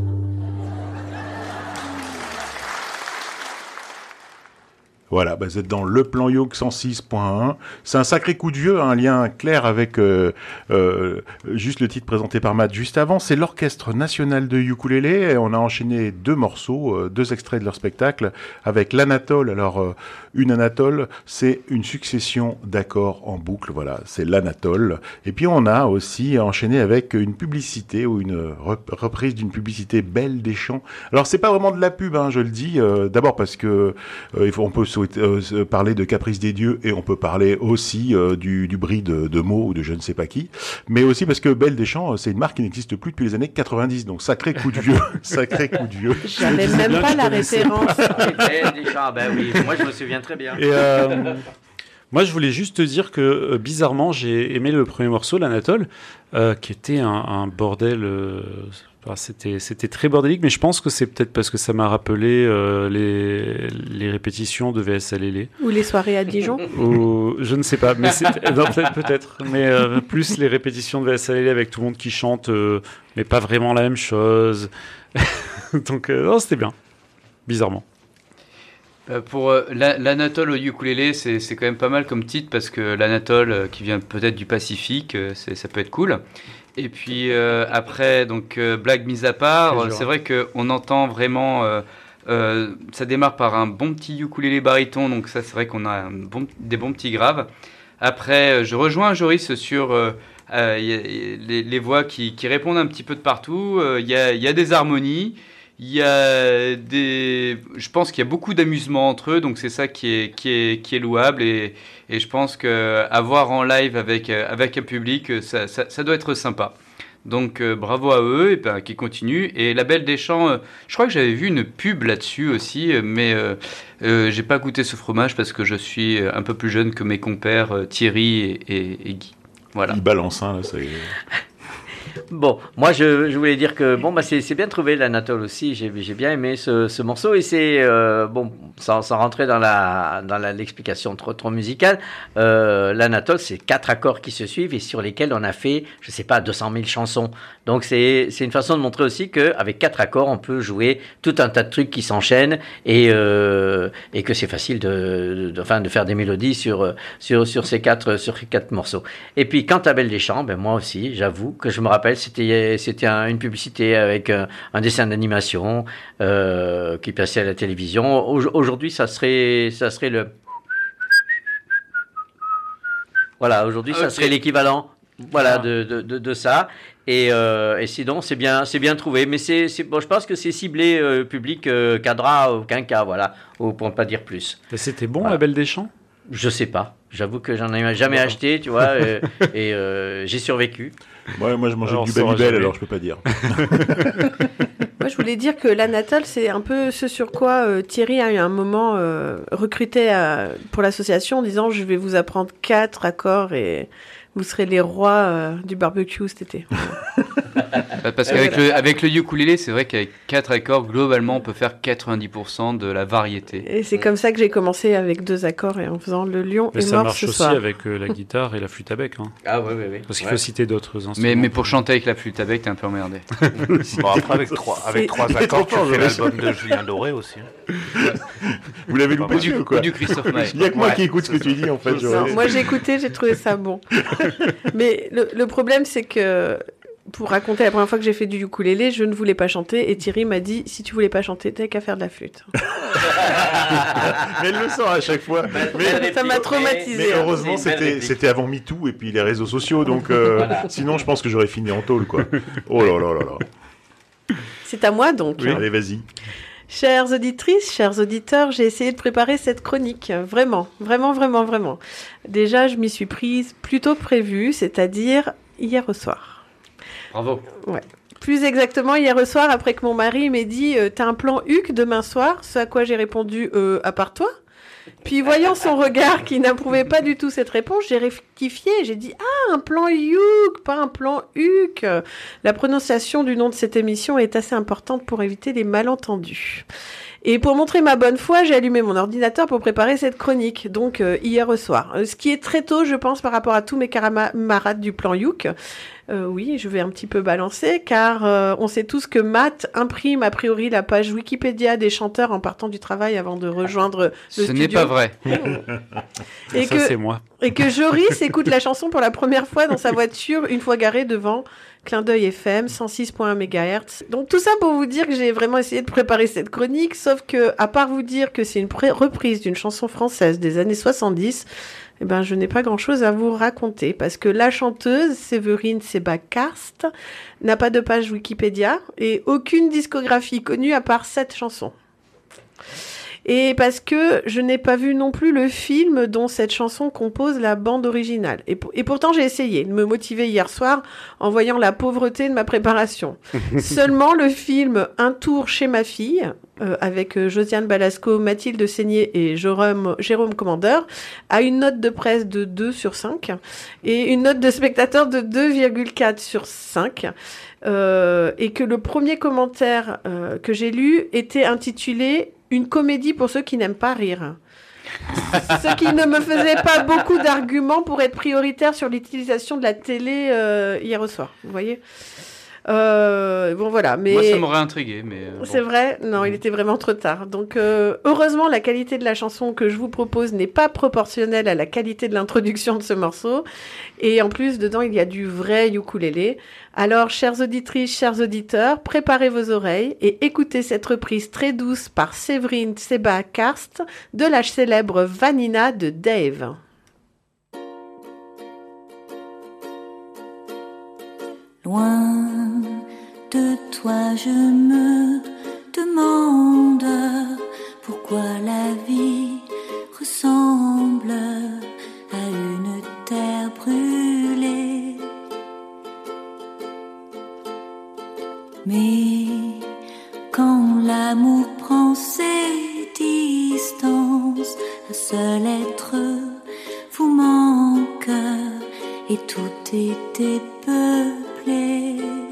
Voilà, bah, vous êtes dans le plan Yoke 106.1. C'est un sacré coup de vieux, un lien clair avec euh, euh, juste le titre présenté par Matt juste avant. C'est l'Orchestre National de Ukulélé. Et on a enchaîné deux morceaux, euh, deux extraits de leur spectacle avec l'Anatole. Alors, une Anatole, c'est une succession d'accords en boucle. Voilà, c'est l'Anatole. Et puis, on a aussi enchaîné avec une publicité ou une rep- reprise d'une publicité Belle des Champs. Alors, c'est pas vraiment de la pub, hein, je le dis. D'abord parce que on peut euh, parler de Caprice des Dieux et on peut parler aussi euh, du, du bris de, de mots ou de je ne sais pas qui. Mais aussi parce que Belle des Champs, euh, c'est une marque qui n'existe plus depuis les années 90. Donc, sacré coup de vieux. sacré coup de vieux. J'avais même pas la référence. Belle des champs, ben oui, moi je me souviens très bien. Et euh, moi, je voulais juste te dire que euh, bizarrement, j'ai aimé le premier morceau, l'Anatole, euh, qui était un, un bordel. euh, c'était, c'était très bordélique, mais je pense que c'est peut-être parce que ça m'a rappelé euh, les, les répétitions de VS Alélé. Ou les soirées à Dijon. Ou, je ne sais pas, mais c'est, non, peut-être, peut-être, mais euh, plus les répétitions de VS Alélé avec tout le monde qui chante, euh, mais pas vraiment la même chose. Donc, euh, non, c'était bien, bizarrement. Euh, pour euh, la- l'Anatole au ukulélé, c'est c'est quand même pas mal comme titre parce que l'Anatole, euh, qui vient peut-être du Pacifique, euh, c'est- ça peut être cool. Et puis euh, après, donc euh, blague mise à part, c'est vrai qu'on entend vraiment. euh, ça démarre par un bon petit ukulélé baryton, donc ça c'est vrai qu'on a bon- des bons petits graves. Après, je rejoins Joris sur y a- y a les, les voix qui, qui répondent un petit peu de partout. Il y, a, il y a des harmonies. Il y a des, je pense qu'il y a beaucoup d'amusement entre eux, donc c'est ça qui est, qui est, qui est louable et, et je pense que avoir en live avec, euh, avec un public, euh, ça, ça, doit être sympa. Donc euh, bravo à eux et ben, qui continuent. Et la Belle des Champs, je crois que j'avais vu une pub là-dessus aussi, mais euh, j'ai pas goûté ce fromage parce que je suis un peu plus jeune que mes compères Thierry et, Guy. Voilà. Il balance, hein, là, ça y est. Bon, moi je, voulais dire que bon bah c'est bien trouvé l'Anatole aussi. J'ai bien aimé ce, ce morceau et c'est euh, bon sans, rentrer dans la dans l'explication trop trop musicale. Euh, L'Anatole c'est quatre accords qui se suivent et sur lesquels on a fait je sais pas 200 000 chansons. Donc c'est une façon de montrer aussi que avec quatre accords on peut jouer tout un tas de trucs qui s'enchaînent et euh, et que c'est facile de, de faire des mélodies sur sur sur ces quatre sur quatre morceaux. Et puis quant à Belle des Champs, ben moi aussi j'avoue que je me rappelle c'était c'était un- une publicité avec un, un dessin d'animation euh, qui passait à la télévision. Au- Aujourd'hui ça serait ça serait le voilà, aujourd'hui, ça serait l'équivalent voilà, Ah. de, de, de, de ça. Et, euh, et sinon, c'est bien, c'est bien trouvé. Mais c'est, c'est- bon, je pense que c'est ciblé euh, public euh, cadra, aucun cas, voilà, ou pour ne pas dire plus. Et c'était bon, Voilà. la Belle des Champs? Je sais pas. J'avoue que j'en ai jamais acheté, tu vois, euh, et euh, j'ai survécu. Ouais, moi, je mangeais Alors, du Babybel, alors je peux pas dire. Moi, je voulais dire que l'Anatole, c'est un peu ce sur quoi euh, Thierry a eu un moment euh, recruté à- pour l'association en disant je vais vous apprendre quatre accords et vous serez les rois euh, du barbecue cet été. Euh, Parce qu'avec le, avec le ukulélé, c'est vrai qu'avec quatre accords, globalement, on peut faire 90% de la variété. Et c'est comme ça que j'ai commencé avec deux accords et en faisant le lion Mais est ça mort marche ce aussi soir. avec euh, la guitare et la flûte à bec. Hein. Ah ouais, ouais, ouais. Parce qu'il Ouais. faut citer d'autres instruments. Mais, mais pour chanter avec la flûte à bec, t'es un peu emmerdé. Bon, après, avec trois, avec trois accords, tu fais l'album de Julien Doré aussi. hein. Vous l'avez loupé Ou du, ou quoi ou du Christophe Maé. Il y a que moi Ouais, qui écoute ce que tu dis, en fait. Moi j'ai écouté, j'ai trouvé ça bon. Mais le, le problème c'est que pour raconter la première fois que j'ai fait du ukulélé, je ne voulais pas chanter et Thierry m'a dit si tu voulais pas chanter, t'as qu'à faire de la flûte. mais elle le sent à chaque fois. Mais, Ça m'a mais traumatisé. heureusement, une belle c'était, avant MeToo et puis les réseaux sociaux, donc euh, sinon, je pense que j'aurais fini en tôle, quoi. Oh là là là là. C'est à moi donc. hein. Allez, vas-y. Chères auditrices, chers auditeurs, j'ai essayé de préparer cette chronique. Vraiment, vraiment, vraiment, vraiment. Déjà, je m'y suis prise plus tôt que prévu, c'est-à-dire hier au soir. Bravo. Plus exactement, hier soir, après que mon mari m'ait dit euh, T'as un plan HUC demain soir Ce à quoi j'ai répondu euh, À part toi Puis, voyant son regard qui n'approuvait pas du tout cette réponse, j'ai rectifié. J'ai dit Ah, un plan HUC, pas un plan HUC. La prononciation du nom de cette émission est assez importante pour éviter les malentendus. Et pour montrer ma bonne foi, j'ai allumé mon ordinateur pour préparer cette chronique, donc euh, hier au soir. Euh, ce qui est très tôt, je pense, par rapport à tous mes camarades du plan Youk. Euh, oui, je vais un petit peu balancer, car euh, on sait tous que Matt imprime a priori la page Wikipédia des chanteurs en partant du travail avant de rejoindre le Ce studio. n'est pas vrai. Et Ça, que- c'est moi. Et que Joris écoute la chanson pour la première fois dans sa voiture une fois garé devant Clin d'œil FM 106.1 MHz. Donc tout ça pour vous dire que j'ai vraiment essayé de préparer cette chronique, sauf que à part vous dire que c'est une reprise d'une chanson française des années 70, eh ben je n'ai pas grand-chose à vous raconter parce que la chanteuse Séverine Sebakarst n'a pas de page Wikipédia et aucune discographie connue à part cette chanson. Et parce que je n'ai pas vu non plus le film dont cette chanson compose la bande originale. Et, pour- et pourtant, j'ai essayé de me motiver hier soir en voyant la pauvreté de ma préparation. Seulement le film Un tour chez ma fille, euh, avec euh, Josiane Balasco, Mathilde Seigné et Jérôme, Jérôme Commandeur, a une note de presse de 2 sur 5 et une note de spectateur de 2,4 sur 5. Euh, et que le premier commentaire euh, que j'ai lu était intitulé Une comédie pour ceux qui n'aiment pas rire. Ce qui ne me faisait pas beaucoup d'arguments pour être prioritaire sur l'utilisation de la télé euh, hier au soir. Vous voyez Euh, Bon voilà, mais Moi, ça m'aurait intrigué, mais. euh, bon. c'est vrai, non, il était vraiment trop tard. Donc, euh, heureusement, la qualité de la chanson que je vous propose n'est pas proportionnelle à la qualité de l'introduction de ce morceau. Et en plus, dedans, il y a du vrai ukulélé. Alors, chères auditrices, chers auditeurs, préparez vos oreilles et écoutez cette reprise très douce par Séverine Seba Karst de la célèbre Vanina de Dave. Loin de toi, je me demande pourquoi la vie ressemble à une terre brûlée. Mais quand l'amour prend ses distances, un seul être vous manque et tout est dépeuplé.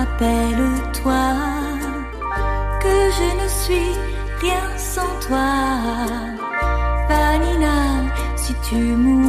Rappelle-toi que je ne suis rien sans toi. Vanina, si tu m'oublies,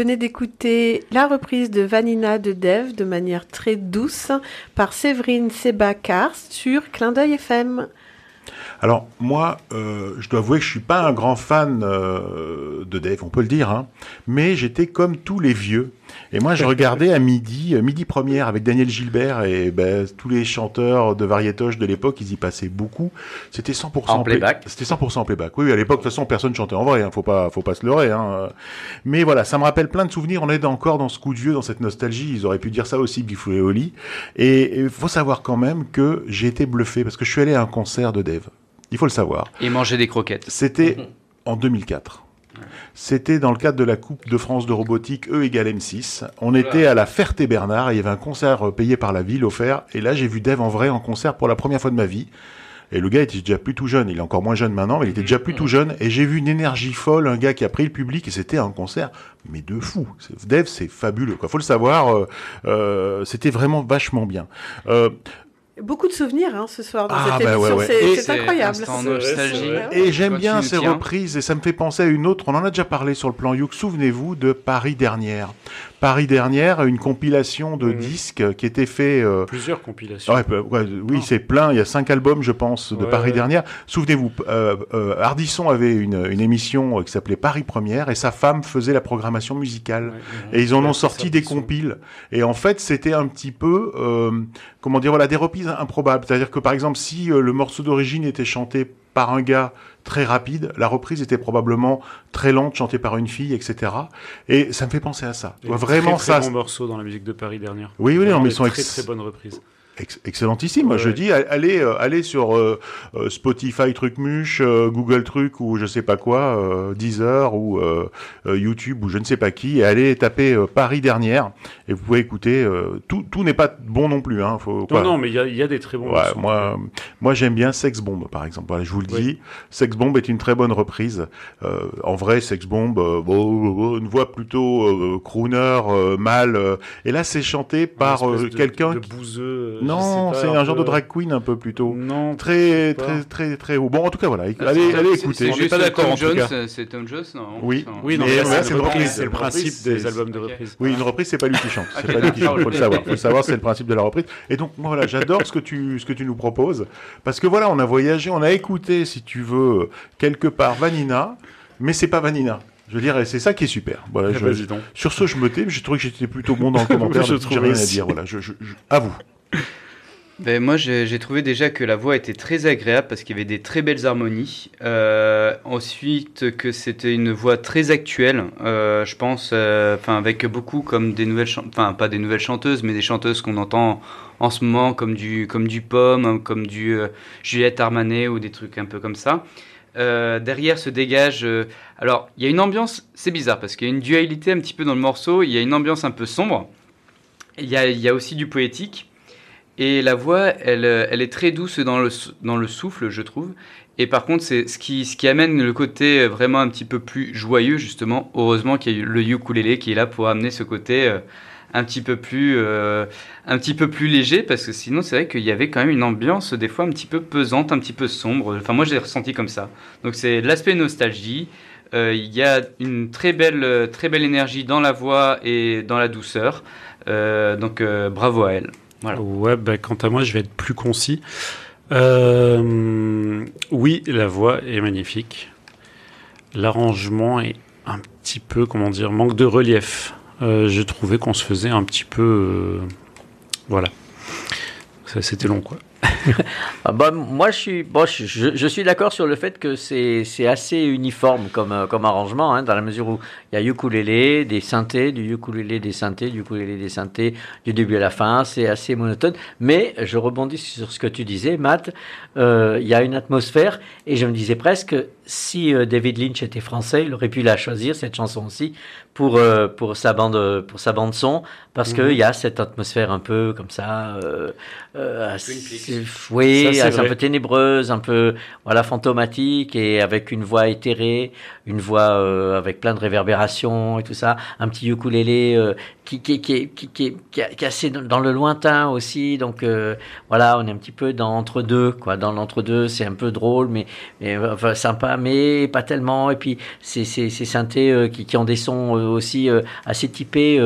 venez d'écouter la reprise de Vanina de Dev de manière très douce par Séverine Sebakar sur Clin d'œil FM. Alors moi, euh, je dois avouer que je suis pas un grand fan euh, de Dave, on peut le dire, hein, mais j'étais comme tous les vieux. Et moi, je regardais à midi, euh, midi première avec Daniel Gilbert et ben, tous les chanteurs de variétoche de l'époque, ils y passaient beaucoup. C'était 100% En play- playback. C'était 100% en playback. Oui, oui, à l'époque, de toute façon, personne chantait en vrai. Hein, faut pas, faut pas se leurrer. Hein. Mais voilà, ça me rappelle plein de souvenirs. On est encore dans ce coup de vieux, dans cette nostalgie. Ils auraient pu dire ça aussi, Bifou et Oli. Et il faut savoir quand même que j'ai été bluffé parce que je suis allé à un concert de Dave. Il faut le savoir. Et manger des croquettes. C'était en 2004. C'était dans le cadre de la Coupe de France de robotique E égale M6. On était à la Ferté-Bernard et il y avait un concert euh, payé par la ville offert. Et là, j'ai vu Dave en vrai en concert pour la première fois de ma vie. Et le gars était déjà plus tout jeune. Il est encore moins jeune maintenant, mais il était déjà plus tout jeune. Et j'ai vu une énergie folle, un gars qui a pris le public et c'était un concert, mais de fou. Dave, c'est fabuleux. Quoi. Faut le savoir. euh, euh, c'était vraiment vachement bien. Euh, Beaucoup de souvenirs hein, ce soir dans Ah, cette bah émission, ouais. c'est incroyable. nostalgie. Et j'aime bien ces reprises et ça me fait penser à une autre. On en a déjà parlé sur le plan Youk. Souvenez-vous de Paris dernière. Paris dernière, une compilation de disques qui était fait. euh, Plusieurs compilations. Ouais, bah, ouais, oui, c'est plein. Il y a cinq albums, je pense, de Ouais, Paris dernière. Souvenez-vous, euh, euh, Ardisson avait une, une émission euh, qui s'appelait Paris Première et sa femme faisait la programmation musicale. et ils en ont sorti des compiles. Et en fait, c'était un petit peu, euh, comment dire, voilà, des reprises improbables. C'est-à-dire que par exemple, si euh, le morceau d'origine était chanté par un gars très rapide, la reprise était probablement très lente, chantée par une fille, etc. Et ça me fait penser à ça. Des vraiment très, très ça. bons morceaux dans la musique de Paris dernière. Oui, oui, non, mais ils sont très ex- très bonnes reprises. Ex- excellentissime. Moi, Ouais. je dis, allez, euh, allez sur euh, euh, Spotify truc muche, euh, Google truc ou je sais pas quoi, euh, Deezer ou YouTube ou je ne sais pas qui, et allez taper Paris dernière et vous pouvez écouter. tout tout n'est pas bon non plus. Hein, faut, Non, quoi. non, mais il y a, il y a des très bons Ouais, moi, moi j'aime bien Sex Bomb par exemple. Voilà, je vous le dis, Sex Bomb est une très bonne reprise. En vrai, Sex Bomb, bon, une voix plutôt crooner, mâle. euh, et là, c'est chanté par quelqu'un. qui- bouseux, non, c'est un genre de drag queen un peu plutôt. Non, très très très très haut. Bon, en tout cas, voilà. Ah, allez, allez écouter. c'est pas d'accord Tom en tout Jones, cas. C'est Tom Jones, non Oui, Oui, non, c'est une reprise. C'est le principe des albums de reprise. Oui, une reprise, c'est pas lui qui chante. C'est pas lui qui chante. Faut le savoir. Faut le savoir, c'est le principe de la reprise. Et donc, moi, voilà, j'adore ce que tu ce que tu nous proposes parce que voilà, on a voyagé, on a écouté, si tu veux, quelque part Vanina, mais c'est pas Vanina. Je veux dire, et c'est ça qui est super. Voilà, Eh je- ben, sur ce, je me tais. mais J'ai trouvé que j'étais plutôt bon dans le commentaire. Je donc trouve J'ai rien à dire. Voilà, je, je- je- à vous. Ben, moi, j'ai trouvé déjà que la voix était très agréable parce qu'il y avait des très belles harmonies. Euh, ensuite, que c'était une voix très actuelle, euh, je pense, euh, enfin avec beaucoup comme des nouvelles, enfin pas des nouvelles chanteuses, mais des chanteuses qu'on entend en ce moment comme du comme du Pomme, comme du Juliette Armanet ou des trucs un peu comme ça. Derrière se dégage. alors, il y a une ambiance, c'est bizarre parce qu'il y a une dualité un petit peu dans le morceau. Il y a une ambiance un peu sombre. Il y a, y a aussi du poétique. Et la voix, elle, euh, elle est très douce dans le, dans le souffle, je trouve. Et par contre, c'est ce qui, ce qui amène le côté euh, vraiment un petit peu plus joyeux, justement. Heureusement qu'il y a le ukulélé qui est là pour amener ce côté euh, un petit peu plus, un petit peu plus léger, parce que sinon, c'est vrai qu'il y avait quand même une ambiance des fois un petit peu pesante, un petit peu sombre. Enfin, moi, je l'ai ressenti comme ça. Donc, c'est l'aspect nostalgie. Il y a une très belle, très belle énergie dans la voix et dans la douceur. Donc, bravo à elle. Ouais, bah, quant à moi, je vais être plus concis. Euh, oui, la voix est magnifique. L'arrangement est un petit peu, comment dire, manque de relief. Euh, J'ai trouvé qu'on se faisait un petit peu. euh, voilà. C'était long, quoi. Ah bah, moi, je suis, je, suis d'accord sur le fait que c'est assez uniforme comme, comme arrangement, hein, dans la mesure où il y a ukulélé, des synthés, du ukulélé, des synthés, du ukulélé, des synthés, du début à la fin, c'est assez monotone. Mais je rebondis sur ce que tu disais, Matt, euh, il y a une atmosphère, et je me disais presque, si euh, David Lynch était français, il aurait pu la choisir, cette chanson aussi, pour, euh, pour, sa, bande, pour sa bande son, parce Mhm. qu'il y a cette atmosphère un peu comme ça, euh, euh, assez- Ça, oui, un peu ténébreuse, un peu voilà fantomatique et avec une voix éthérée, une voix euh, avec plein de réverbérations et tout ça, un petit ukulélé euh, qui, qui, qui, qui, est- assez dans le lointain aussi. Donc euh, voilà, on est un petit peu dans entre deux, quoi. Dans l'entre deux, c'est un peu drôle, mais, mais enfin sympa, mais pas tellement. Et puis c'est ces ces synthés euh, qui, ont des sons euh, aussi euh, assez typés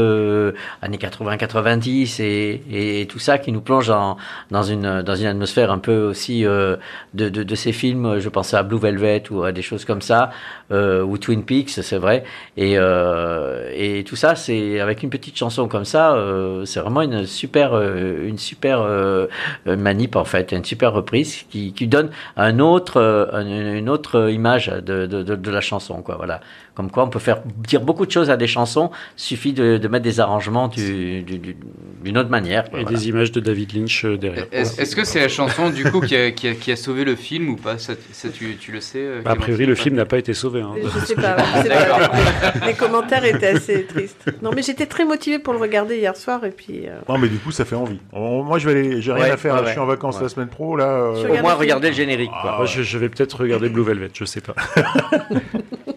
années 80-90 et, et tout ça qui nous plonge dans, dans une dans une atmosphère un peu aussi de, de, ces films. Je pense à Blue Velvet ou à des choses comme ça, ou Twin Peaks, c'est vrai. Et, et tout ça, c'est avec une petite chanson comme ça, euh, c'est vraiment une super, euh, une super euh, manip en fait, une super reprise qui, donne un autre, un- une autre image de, de, de, de la chanson, quoi. Voilà. Comme quoi, on peut faire dire beaucoup de choses à des chansons. Suffit de, de mettre des arrangements du- du- du- d'une autre manière. quoi, Et voilà. des images de David Lynch euh, derrière. Est-ce est-ce que c'est la chanson du coup qui a, qui a- qui a sauvé le film ou pas? Ça, ça, tu, tu le sais euh, Bah, a priori, le film n'a pas été sauvé. hein. Je sais pas, je sais pas. Les commentaires étaient assez tristes. Non, mais j'étais très motivée pour le regarder hier soir et puis. euh, Non, mais du coup, ça fait envie. Moi, je vais aller, j'ai rien Ouais, à faire. ouais, Je suis en vacances Ouais. la semaine pro. Là, euh, Au moins, regarder le générique. Ah, Quoi. Moi, je, je vais peut-être regarder Blue Velvet, je sais pas.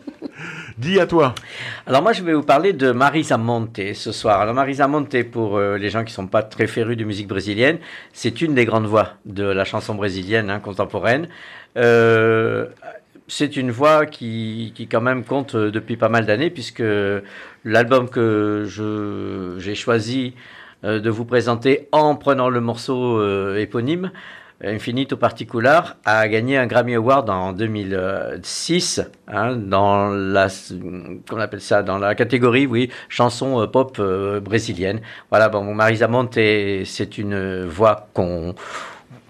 Dis à toi. Alors moi, je vais vous parler de Marisa Monte ce soir. Alors Marisa Monte, pour euh, les gens qui sont pas très férus de musique brésilienne, c'est une des grandes voix de la chanson brésilienne hein, contemporaine. Euh, c'est une voix qui, qui quand même compte euh, depuis pas mal d'années, puisque l'album que j'ai choisi de vous présenter en prenant le morceau éponyme, Infinito Particular a gagné un Grammy Award en 2006 hein, dans la qu'on appelle ça dans la catégorie oui chanson euh, pop euh, brésilienne. Voilà bon Marisa Monte c'est une voix qu'on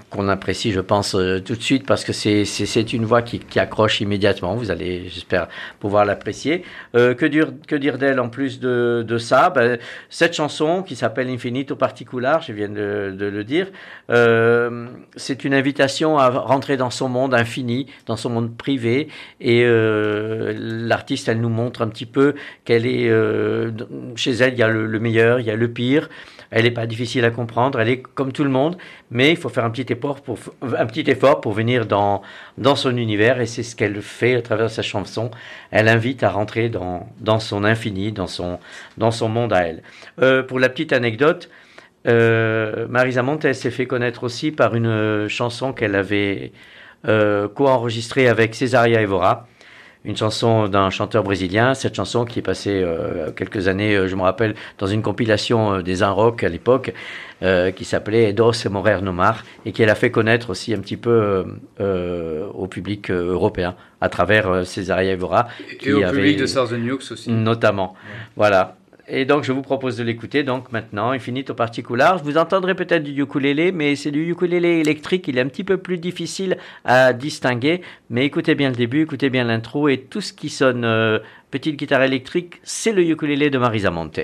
qu'on apprécie, je pense, euh, tout de suite parce que c'est une voix qui, qui accroche immédiatement. Vous allez, j'espère, pouvoir l'apprécier. Euh, que dire que dire d'elle en plus de, de ça? Ben, Cette chanson qui s'appelle Infinito Particular, je viens de, de le dire, euh, c'est une invitation à rentrer dans son monde infini, dans son monde privé. Et euh, l'artiste, elle nous montre un petit peu qu'elle est euh, chez elle, il y a le, le meilleur, il y a le pire. Elle n'est pas difficile à comprendre, elle est comme tout le monde, mais il faut faire un petit effort pour, un petit effort pour venir dans, dans son univers, et c'est ce qu'elle fait à travers sa chanson. Elle invite à rentrer dans, dans son infini, dans son, dans son monde à elle. Euh, pour la petite anecdote, euh, Marisa Monte s'est fait connaître aussi par une chanson qu'elle avait euh, co-enregistrée avec Cesaria Evora une chanson d'un chanteur brésilien. Cette chanson qui est passée euh, quelques années, euh, je me rappelle, dans une compilation euh, des Un Rock à l'époque, euh, qui s'appelait Dos et Morer no Mar, et qui elle a fait connaître aussi un petit peu euh, au public européen à travers Cesaria Evora. Et au public de Southern Nukes aussi. Notamment. Voilà. Et donc, je vous propose de l'écouter. Donc, maintenant, Infinito Particular. Vous entendrez peut-être du ukulélé, mais c'est du ukulélé électrique. Il est un petit peu plus difficile à distinguer. Mais écoutez bien le début, écoutez bien l'intro. Et tout ce qui sonne euh, petite guitare électrique, c'est le ukulélé de Marisa Monte.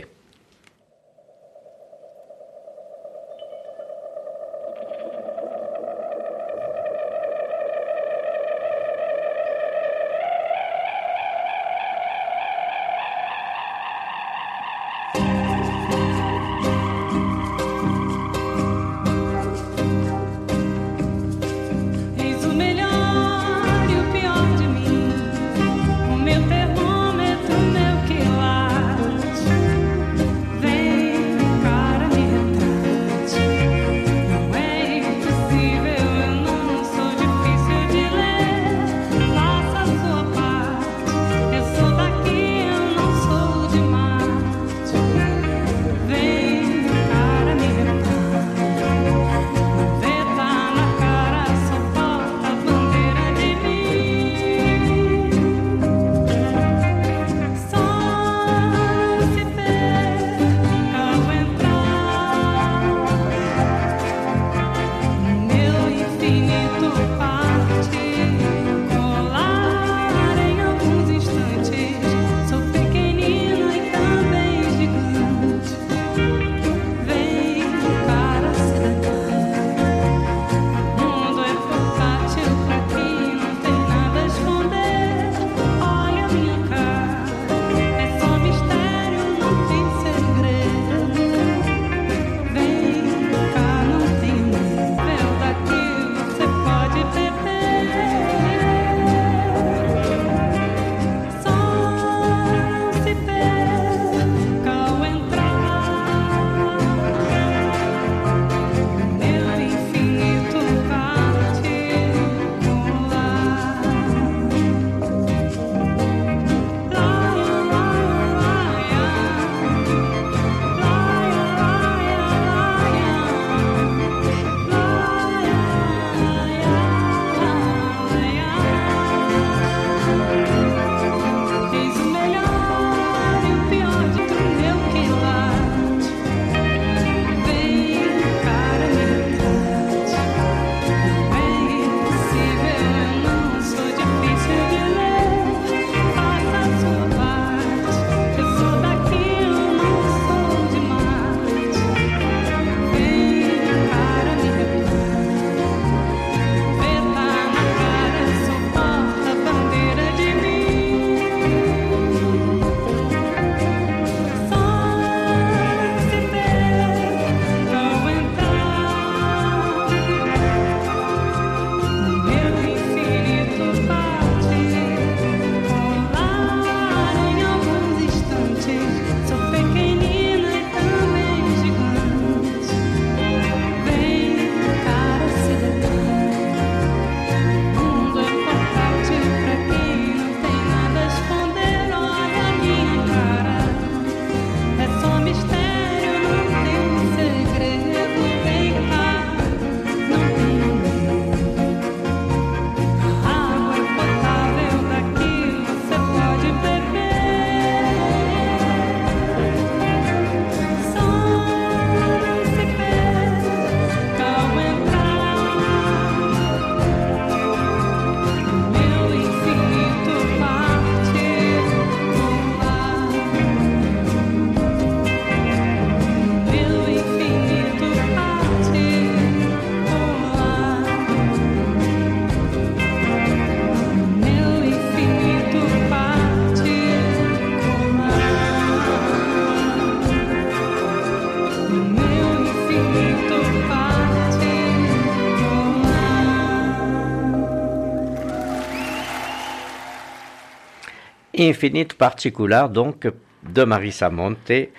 Infinite Particular, donc de Marisa Monte,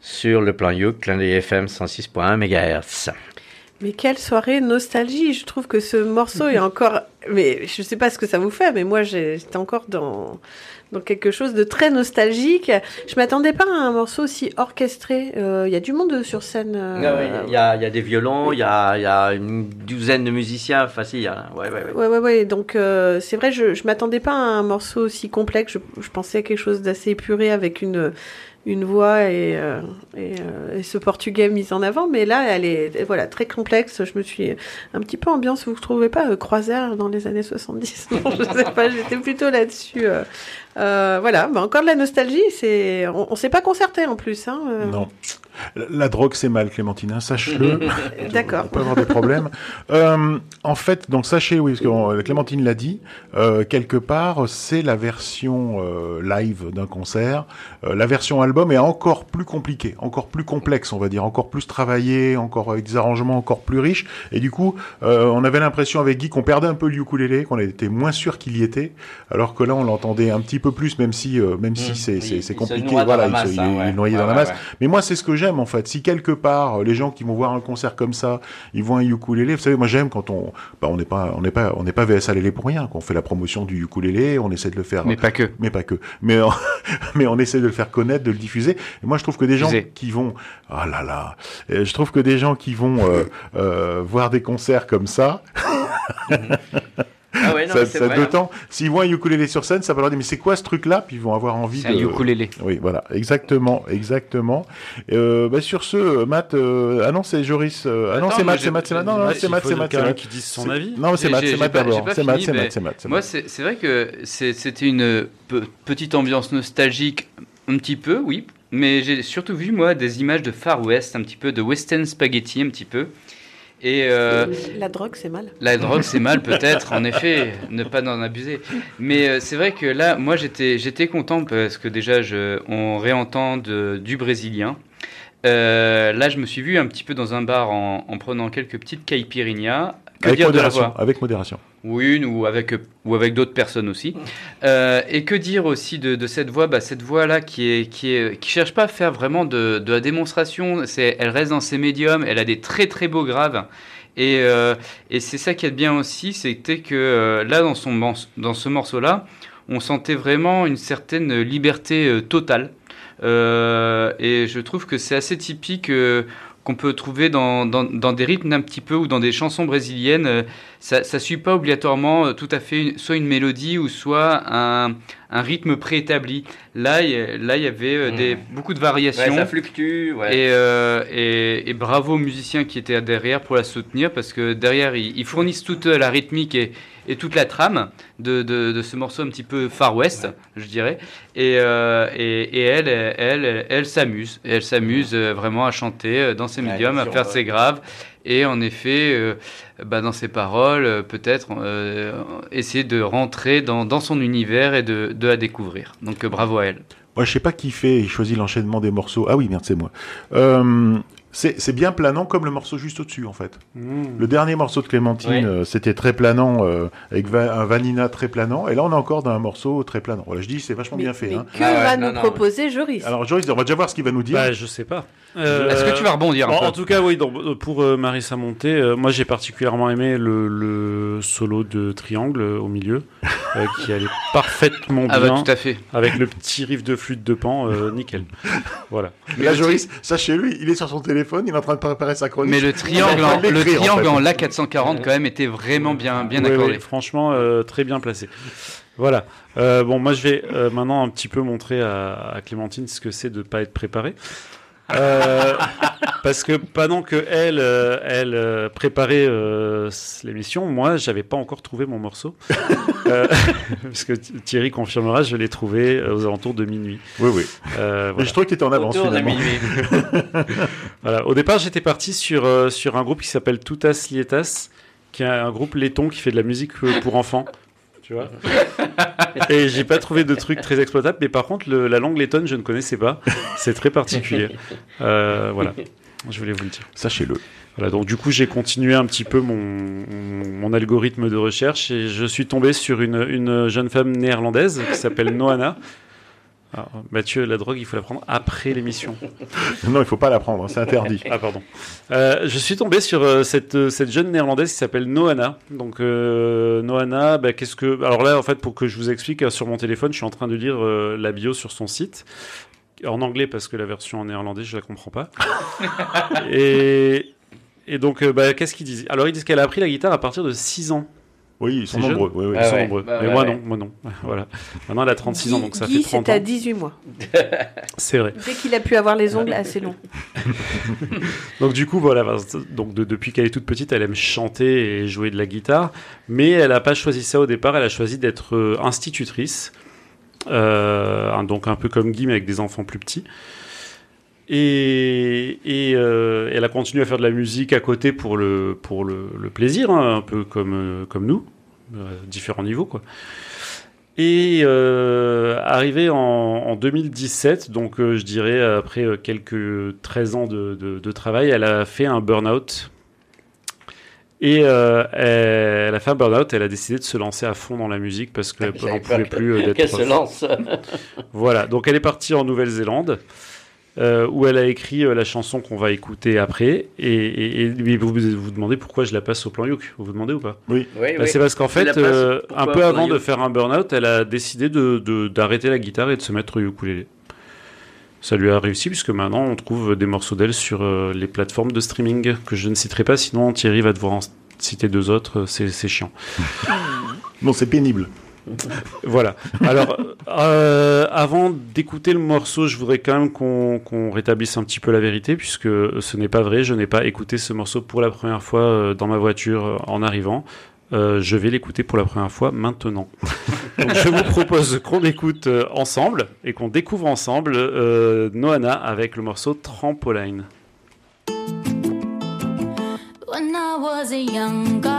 sur le plan Youk, clin FM 106.1 MHz. Mais quelle soirée nostalgie Je trouve que ce morceau est encore. Mais je sais pas ce que ça vous fait, mais moi j'étais encore dans dans quelque chose de très nostalgique. Je m'attendais pas à un morceau aussi orchestré. Euh, Il y a du monde sur scène. euh, Ah ouais, Il y, a, il y a des violons, il y a, il y a une douzaine de musiciens. Enfin, si, il y a. Ouais, ouais, ouais. Ouais, ouais, ouais. Donc, euh, c'est vrai, je, je m'attendais pas à un morceau aussi complexe. Je, je pensais à quelque chose d'assez épuré avec une, une voix et, euh, et, euh, et ce portugais mis en avant. Mais là, elle est voilà, très complexe. Je me suis un petit peu ambiance, vous ne trouvez pas, euh, croisière dans les années 70 Non, je sais pas, j'étais plutôt là-dessus. euh. Voilà, bah, encore de la nostalgie. C'est, on, on s'est pas concerté en plus. Hein. Non. La, la drogue, c'est mal, Clémentine, hein, sache-le. D'accord. On peut avoir des problèmes. En fait, donc sachez, oui, parce que Clémentine l'a dit, quelque part, c'est la version live d'un concert. La version album est encore plus compliquée, encore plus complexe, on va dire, encore plus travaillée, encore avec des arrangements encore plus riches. Et du coup, euh, on avait l'impression avec Guy qu'on perdait un peu le ukulélé, qu'on était moins sûr qu'il y était, alors que là, on l'entendait un petit peu plus, même si, euh, même si c'est c'est- compliqué. voilà, il se- hein, il est noyé Ouais, dans la masse. ouais. Mais moi, c'est ce que j'aime en fait. Si quelque part, euh, les gens qui vont voir un concert comme ça, ils voient un ukulélé. Vous savez, moi j'aime quand on, bah, on n'est pas, on n'est pas, on n'est pas VS Alélé pour rien. Qu'on fait la promotion du ukulélé, on essaie de le faire. Mais pas que. Mais pas que. Mais on, mais on essaie de le faire connaître, de le diffuser. Et moi, je trouve que des gens qui vont, ah là là, je trouve que des gens qui vont euh, euh, voir des concerts comme ça. Ah ouais, non, ça, ça vrai, d'autant, s'ils voient un ukulélé sur scène, ça va leur dire mais c'est quoi ce truc-là? Puis ils vont avoir envie C'est de. un ukulélé. Oui, voilà, exactement, exactement. Euh, bah, sur ce, Matt, euh, ah non, c'est Joris. euh, ah non, c'est Matt, c'est Matt, c'est Matt. Non, c'est Matt, c'est Matt, c'est quelqu'un Matt. qui dise son C'est- avis. Non, c'est Matt, c'est Matt d'abord. C'est Matt, c'est Matt, c'est Matt. c'est Moi, Matt. c'est c'est vrai que c'était une pe- petite ambiance nostalgique, un petit peu, oui. Mais j'ai surtout vu, moi, des images de Far West, un petit peu, de Western Spaghetti, un petit peu. Et euh, La drogue, c'est mal. la drogue, c'est mal, peut-être, en effet, ne pas en abuser. Mais euh, c'est vrai que là, moi, j'étais j'étais content parce que déjà, je, on réentend de- du brésilien. Euh, là, je me suis vu un petit peu dans un bar en, en prenant quelques petites caipirinhas. Que Avec dire de la modération. voix? Avec modération. Ou une ou avec ou avec d'autres personnes aussi. Euh, et que dire aussi de, cette voix? Bah, Cette voix là qui est cherche pas à faire vraiment de, la démonstration. Elle reste dans ses médiums. Elle a des très très beaux graves. Et, euh, c'est ça qui est bien aussi, c'était que euh, là dans ce morceau là, on sentait vraiment une certaine liberté totale. Et je trouve que c'est assez typique qu'on peut trouver dans, dans, dans des rythmes un petit peu ou dans des chansons brésiliennes. Euh, Ça ne suit pas obligatoirement euh, tout à fait une- soit une mélodie ou soit un, un rythme préétabli. Là, il y là, avait euh, des, beaucoup de variations. Ouais, ça fluctue. Ouais. Et, euh, et, et bravo aux musiciens qui étaient derrière pour la soutenir parce que derrière ils, ils fournissent toute la rythmique et, et toute la trame de, de, de ce morceau un petit peu Far West, je dirais. Et, euh, et, et elle, elle, elle, s'amuse. Et Elle s'amuse euh, vraiment à chanter euh, dans ses Ouais, médiums, à faire euh, ses graves. Et en effet, euh, bah, dans ses paroles, euh, peut-être euh, essayer de rentrer dans, dans son univers et de, de la découvrir. Donc euh, bravo à elle. Moi, je sais pas qui fait et choisit l'enchaînement des morceaux. Ah oui, merde, c'est moi. Euh, c'est c'est bien planant comme le morceau juste au-dessus, en fait. Mmh. Le dernier morceau de Clémentine, Oui. euh, c'était très planant, euh, avec va- un Vanina très planant. Et là, on est encore dans un morceau très planant. Voilà, je dis, c'est vachement bien fait. Mais hein. que Ah ouais, va non, nous non, proposer Joris? Alors, Joris, on va déjà voir ce qu'il va nous dire. Bah, je sais pas. Est-ce que tu vas rebondir un bon, peu En tout cas, oui, donc, pour euh, Marissa Monté, euh, moi j'ai particulièrement aimé le, le solo de triangle euh, au milieu, euh, qui allait parfaitement Ah bien, bah tout à fait. avec le petit riff de flûte de pan, euh, nickel. Voilà. Là, Joris, sachez-le, il est sur son téléphone, il est en train de préparer sa chronique. Mais le triangle, en, le en triangle fait. en La 440 quand même était vraiment bien, bien Oui, oui, accordé. franchement, euh, très bien placé. Voilà. Euh, bon, moi je vais euh, maintenant un petit peu montrer à, à Clémentine ce que c'est de pas être préparé. Euh, parce que pendant que elle, euh, elle euh, préparait euh, l'émission, moi, j'avais pas encore trouvé mon morceau. Euh, parce que Thierry confirmera, je l'ai trouvé aux alentours de minuit. Oui, oui. Euh, Mais voilà. je trouvais qu'il était en avance, Autour de finalement. minuit. Voilà. Au départ, j'étais parti sur, sur un groupe qui s'appelle Toutas Lietas, qui est un groupe laiton qui fait de la musique pour enfants. Tu vois Et j'ai pas trouvé de truc très exploitable, mais par contre, le- la langue lettonne, je ne connaissais pas. C'est très particulier. Euh, voilà. Je voulais vous le dire. Sachez-le. Voilà, donc du coup, j'ai continué un petit peu mon, mon, mon algorithme de recherche et je suis tombé sur une, une jeune femme néerlandaise qui s'appelle Noana, Alors, Mathieu, la drogue, il faut la prendre après l'émission. Non, il faut pas la prendre, c'est interdit. Ah pardon. Euh, je suis tombé sur euh, cette, euh, cette jeune néerlandaise qui s'appelle Noana. Donc euh, Noana, bah, qu'est-ce que alors là en fait pour que je vous explique sur mon téléphone, je suis en train de lire euh, la bio sur son site en anglais parce que la version en néerlandais je la comprends pas. et et donc euh, bah, qu'est-ce qu'ils disent? Alors ils disent qu'elle a appris la guitare à partir de 6 ans. Oui, ils sont nombreux. Oui, oui. Ils sont ouais. nombreux. Bah, Mais moi ouais. non, moi non. Voilà. Maintenant elle a 36 ans donc ça Guy, fait 30 c'est à ans. 18 mois. C'est vrai. Dès qu'il a pu avoir les ongles assez longs. Donc du coup voilà, donc de- depuis qu'elle est toute petite, elle aime chanter et jouer de la guitare, mais elle n'a pas choisi ça au départ. Elle a choisi d'être euh, institutrice, Euh, donc un peu comme Guy mais avec des enfants plus petits. Et, et, euh, elle a continué à faire de la musique à côté pour le pour le, le plaisir, hein, un peu comme euh, comme nous, euh, différents niveaux quoi. Et euh, arrivé en, en 2017, donc je dirais après quelques 13 ans de, de- de travail, elle a fait un burn-out. Et elle, elle a fait un burn-out, elle a décidé de se lancer à fond dans la musique parce qu'elle J'avais n'en pouvait plus d'être... qu'elle se lance. voilà, donc elle est partie en Nouvelle-Zélande. Euh, où elle a écrit euh, la chanson qu'on va écouter après. Et, et- et lui, vous vous demandez pourquoi je la passe au plan Youk. Vous vous demandez ou pas? Oui. Oui, Bah, oui. C'est parce qu'en fait, euh, un peu avant de faire un burn-out, elle a décidé de- de- d'arrêter la guitare et de se mettre au ukulélé. Ça lui a réussi puisque maintenant on trouve des morceaux d'elle sur euh, les plateformes de streaming que je ne citerai pas, sinon Thierry va devoir en citer deux autres, c'est c'est chiant. Non, c'est pénible. Voilà. Alors, euh, avant d'écouter le morceau, je voudrais quand même qu'on rétablisse un petit peu la vérité, puisque ce n'est pas vrai. Je n'ai pas écouté ce morceau pour la première fois euh, dans ma voiture euh, en arrivant. Euh, je vais l'écouter pour la première fois maintenant. Donc, je vous propose qu'on écoute euh, ensemble et qu'on découvre ensemble euh, Noana avec le morceau Trampoline. When I was a young girl,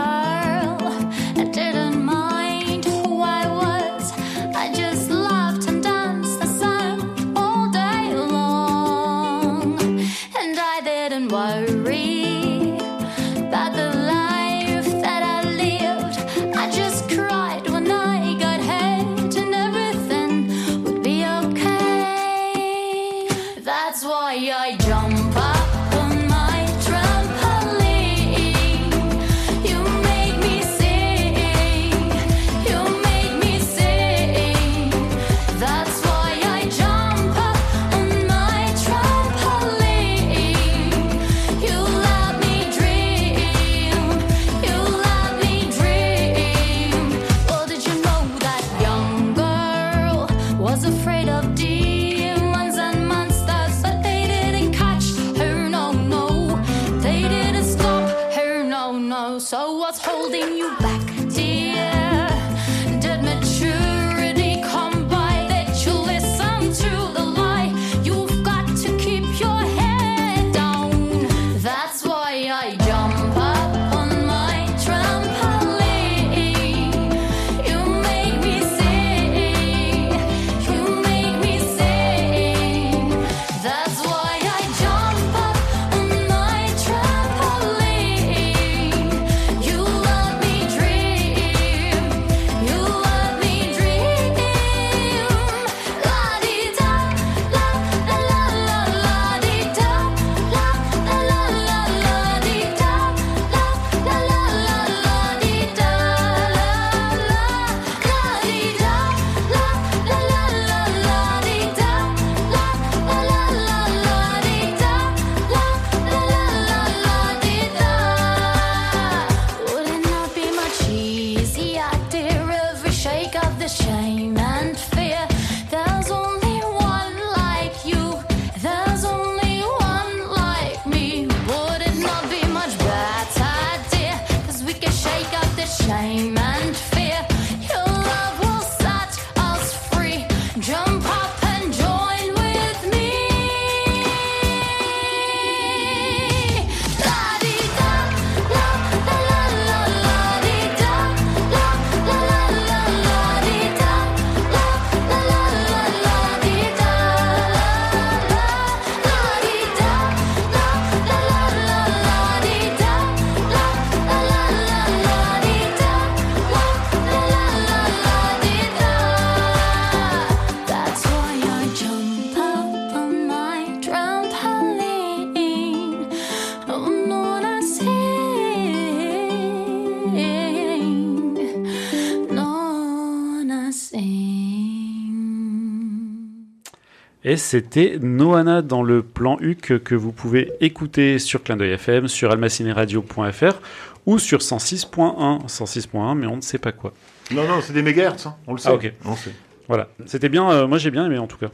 Et c'était Noana dans le plan HUC que vous pouvez écouter sur Clin d'œil FM, sur almacineradio.fr ou sur 106.1. 106.1, mais on ne sait pas quoi. Non, non, c'est des mégahertz, hein, on le sait. Ah, ok. On le sait. Voilà. C'était bien, euh, moi j'ai bien aimé en tout cas.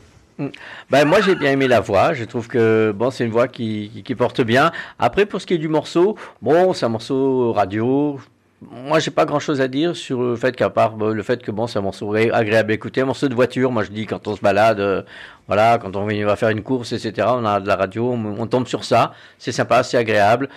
Ben, moi j'ai bien aimé la voix, je trouve que bon, c'est une voix qui, qui, qui porte bien. Après pour ce qui est du morceau, bon c'est un morceau radio. Moi j'ai pas grand chose à dire sur le fait qu'à part le fait que bon c'est un morceau ré- agréable à écouter, un morceau de voiture. Moi je dis quand on se balade, euh, voilà, quand on va faire une course etc. On a de la radio, on, on tombe sur ça, c'est sympa, c'est agréable.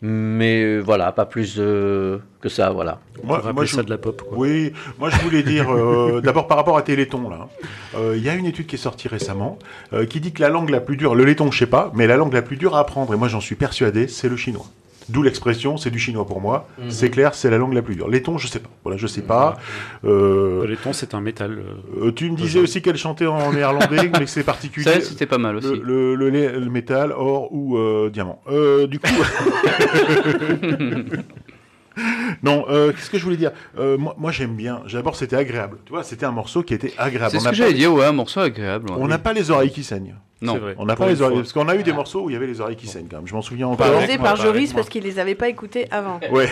Mais euh, voilà, pas plus euh, que ça, voilà. Moi, moi, je... de la pop. Oui, moi je voulais dire euh, d'abord par rapport à Téléthon là. euh, Il y a une étude qui est sortie récemment euh, qui dit que la langue la plus dure, le laiton je sais pas, mais la langue la plus dure à apprendre et moi j'en suis persuadé, c'est le chinois. D'où l'expression, c'est du chinois pour moi. Mhm. C'est clair, c'est la langue la plus dure. Laiton, je sais pas. Voilà, je sais pas. Euh, Le laiton, c'est un métal. euh, tu me disais aussi qu'elle chantait en néerlandais, mais que c'est particulier. Ça, c'était pas mal aussi. Le, le, le, lait- le métal, or ou euh, diamant. Euh, du coup. non, euh, qu'est-ce que je voulais dire? Euh, Moi, moi j'aime bien. D'abord, c'était agréable. Tu vois, c'était un morceau qui était agréable. C'est On ce que pas- j'allais dire, ouais, un morceau agréable. ouais. On n'a pas les oreilles qui saignent. Non. C'est vrai. On n'a pas les oreilles. Parce qu'on a eu des morceaux où il y avait les oreilles qui saignent quand même. Je m'en souviens encore. Causé par Joris parce qu'il les avait pas écoutés avant. Ouais.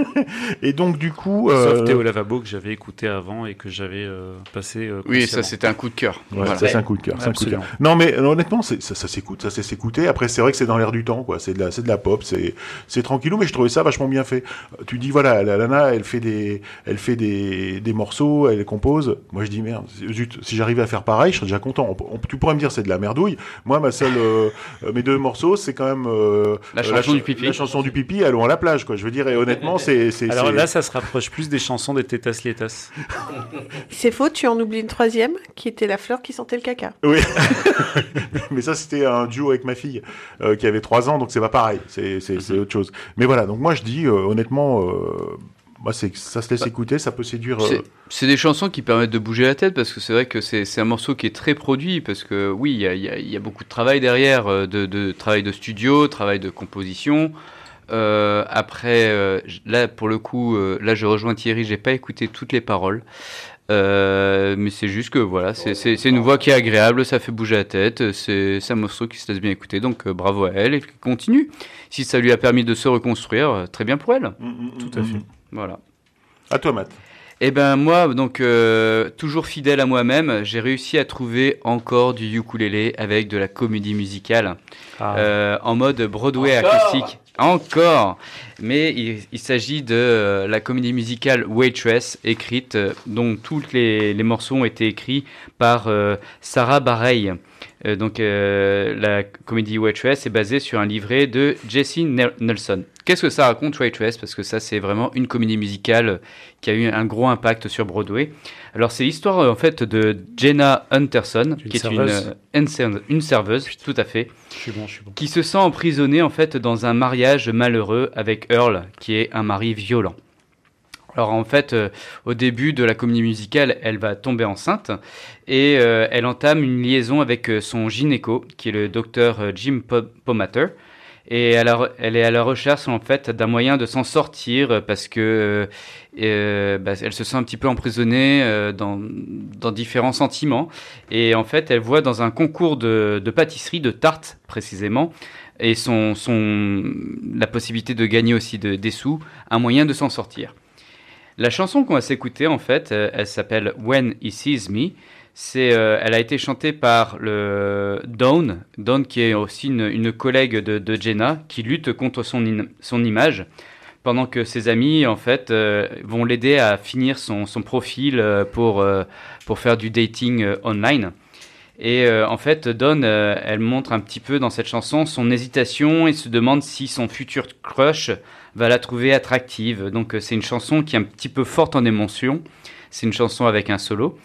Et donc, du coup. Sauf euh, Théo Lavabo que j'avais écouté avant et que j'avais euh, passé. euh, Oui, ça c'était un coup de cœur. Ouais, Voilà. ça c'est un coup de cœur. Non mais euh, honnêtement, ça, ça s'écoute, ça s'écouter. Après, c'est vrai que c'est dans l'air du temps, quoi. C'est de la, c'est de la pop, c'est, c'est tranquillou, mais je trouvais ça vachement bien fait. Tu dis voilà, la Lana, elle fait des, elle fait des, des morceaux, elle compose. Moi, je dis merde, zut, si j'arrivais à faire pareil, je serais déjà content. On- on- tu pourrais me dire c'est de la merdouille. Moi, ma seule, euh, euh, mes deux morceaux, c'est quand même euh, La chanson ch- du pipi. La chanson du pipi, allons à la plage, quoi. Je veux dire, et honnêtement, c'est, c'est. Alors là, ça se rapproche plus des chansons des Tétas Lietas. C'est faux, tu en oublies une troisième qui était la fleur qui sentait le caca. Oui, mais ça c'était un duo avec ma fille euh, qui avait 3 ans, donc c'est pas pareil, c'est c'est- c'est autre chose. Mais voilà, donc moi je dis euh, honnêtement, c'est ça se laisse écouter, ça peut séduire. euh, C'est- des chansons qui permettent de bouger la tête parce que c'est vrai que c'est un morceau qui est très produit parce que oui, il y a, il y a- il y a beaucoup de travail derrière, euh, de, de travail de studio, travail de composition. Euh, après, euh, là pour le coup, euh, là je rejoins Thierry, j'ai pas écouté toutes les paroles. Euh, mais c'est juste que voilà, c'est une voix qui est agréable, ça fait bouger la tête, c'est un morceau qui se laisse bien écouter, donc euh, bravo à elle et continue. Si ça lui a permis de se reconstruire, très bien pour elle. Tout à fait. Voilà. À toi, Matt. Eh ben moi, donc euh, toujours fidèle à moi-même, j'ai réussi à trouver encore du ukulélé avec de la comédie musicale euh, en mode Broadway Encore acoustique. Encore Mais il, il s'agit de euh, la comédie musicale Waitress, écrite, euh, dont tous les, les morceaux ont été écrits par euh, Sarah Bareilles. Euh, donc euh, la comédie Waitress est basée sur un livret de Jesse Nel- Nelson. Qu'est-ce que ça raconte Waitress Parce que ça c'est vraiment une comédie musicale qui a eu un gros impact sur Broadway. Alors c'est l'histoire euh, en fait de Jenna Hunterson, qui est une, serveuse. une serve- une serveuse, tout à fait, Je suis bon, je suis bon. qui se sent emprisonnée en fait dans un mariage malheureux avec Earl, qui est un mari violent. Alors en fait, euh, au début de la comédie musicale, elle va tomber enceinte et euh, elle entame une liaison avec euh, son gynéco, qui est le docteur Jim Po- Pomatter. Et elle, elle est à la recherche en fait d'un moyen de s'en sortir parce que bah, elle se sent un petit peu emprisonnée dans, différents sentiments. Et en fait, elle voit dans un concours de, pâtisserie, de tartes précisément, et son, la possibilité de gagner aussi de- des sous, un moyen de s'en sortir. La chanson qu'on va s'écouter, en fait, euh, elle s'appelle When He Sees Me. Euh, elle a été chantée par le Dawn, Dawn qui est aussi une, collègue de, Jenna, qui lutte contre son, son image, pendant que ses amis, en fait, euh, vont l'aider à finir son, son profil pour, pour faire du dating online. Et en fait, Dawn, elle montre un petit peu dans cette chanson son hésitation et se demande si son futur crush va la trouver attractive. Donc euh, c'est une chanson qui est un petit peu forte en émotion. C'est une chanson avec un solo.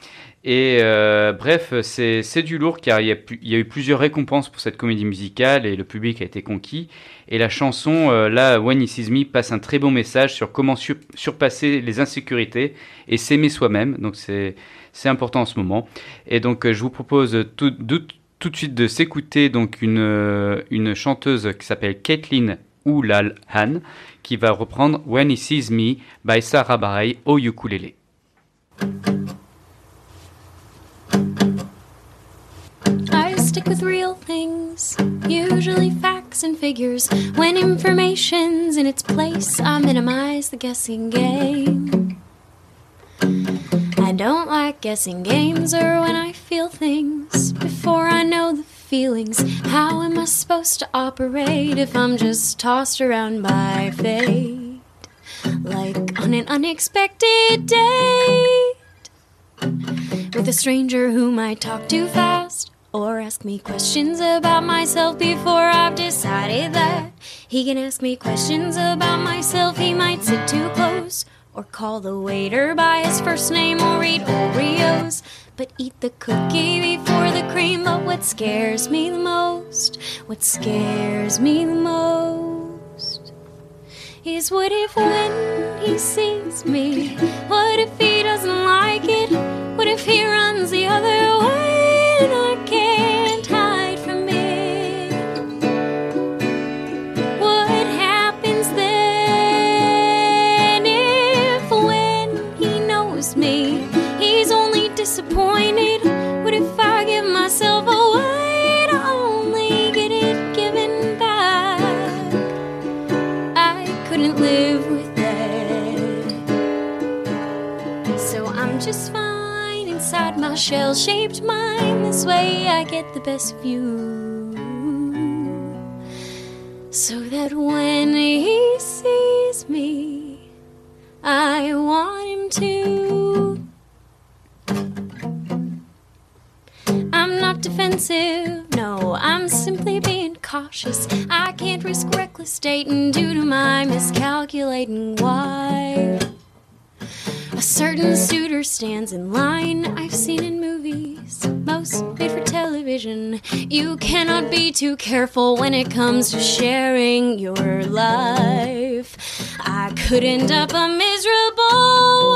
Et euh, bref, c'est du lourd car il y, a, eu plusieurs récompenses pour cette comédie musicale et le public a été conquis. Et la chanson, euh, là, When He Sees Me, passe un très bon message sur comment sur- surpasser les insécurités et s'aimer soi-même. Donc c'est important en ce moment. Et donc euh, je vous propose tout, de- tout de suite de s'écouter donc une, une chanteuse qui s'appelle Caitlin Oulal Han qui va reprendre When He Sees Me by Sarah Bareilles au ukulélé. I numbers, usually facts and figures. When information's in its place, I minimize the guessing game. I don't like guessing games or when I feel things before I know the feelings. How am I supposed to operate if I'm just tossed around by fate? Like on an unexpected date with a stranger who might talk too fast or ask me questions about myself before I've decided that he can ask me questions about myself. He might sit too close or call the waiter by his first name or eat Oreos. But eat the cookie before the cream. But what scares me the most, what scares me the most, is what if when he sees me, what if he doesn't like it? What if he runs the other way and I shell shaped mind. This way I get the best view. So that when he sees me, I want him to. I'm not defensive, no, I'm simply being cautious. I can't risk reckless dating due to my miscalculating why. A certain suitor stands in line I've seen in movies, most made for television. You cannot be too careful when it comes to sharing your life. I could end up a miserable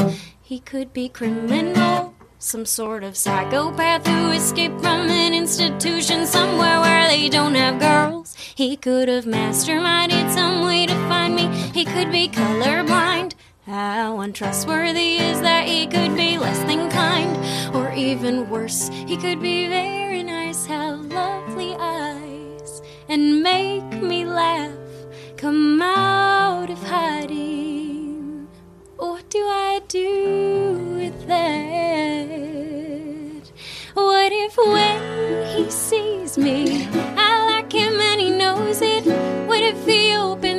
wife. He could be criminal, some sort of psychopath who escaped from an institution somewhere where they don't have girls. He could have masterminded some He could be colorblind. How untrustworthy is that? He could be less than kind, or even worse, he could be very nice, have lovely eyes, and make me laugh. Come out of hiding. What do I do with that? What if when he sees me, I like him and he knows it? What if he opens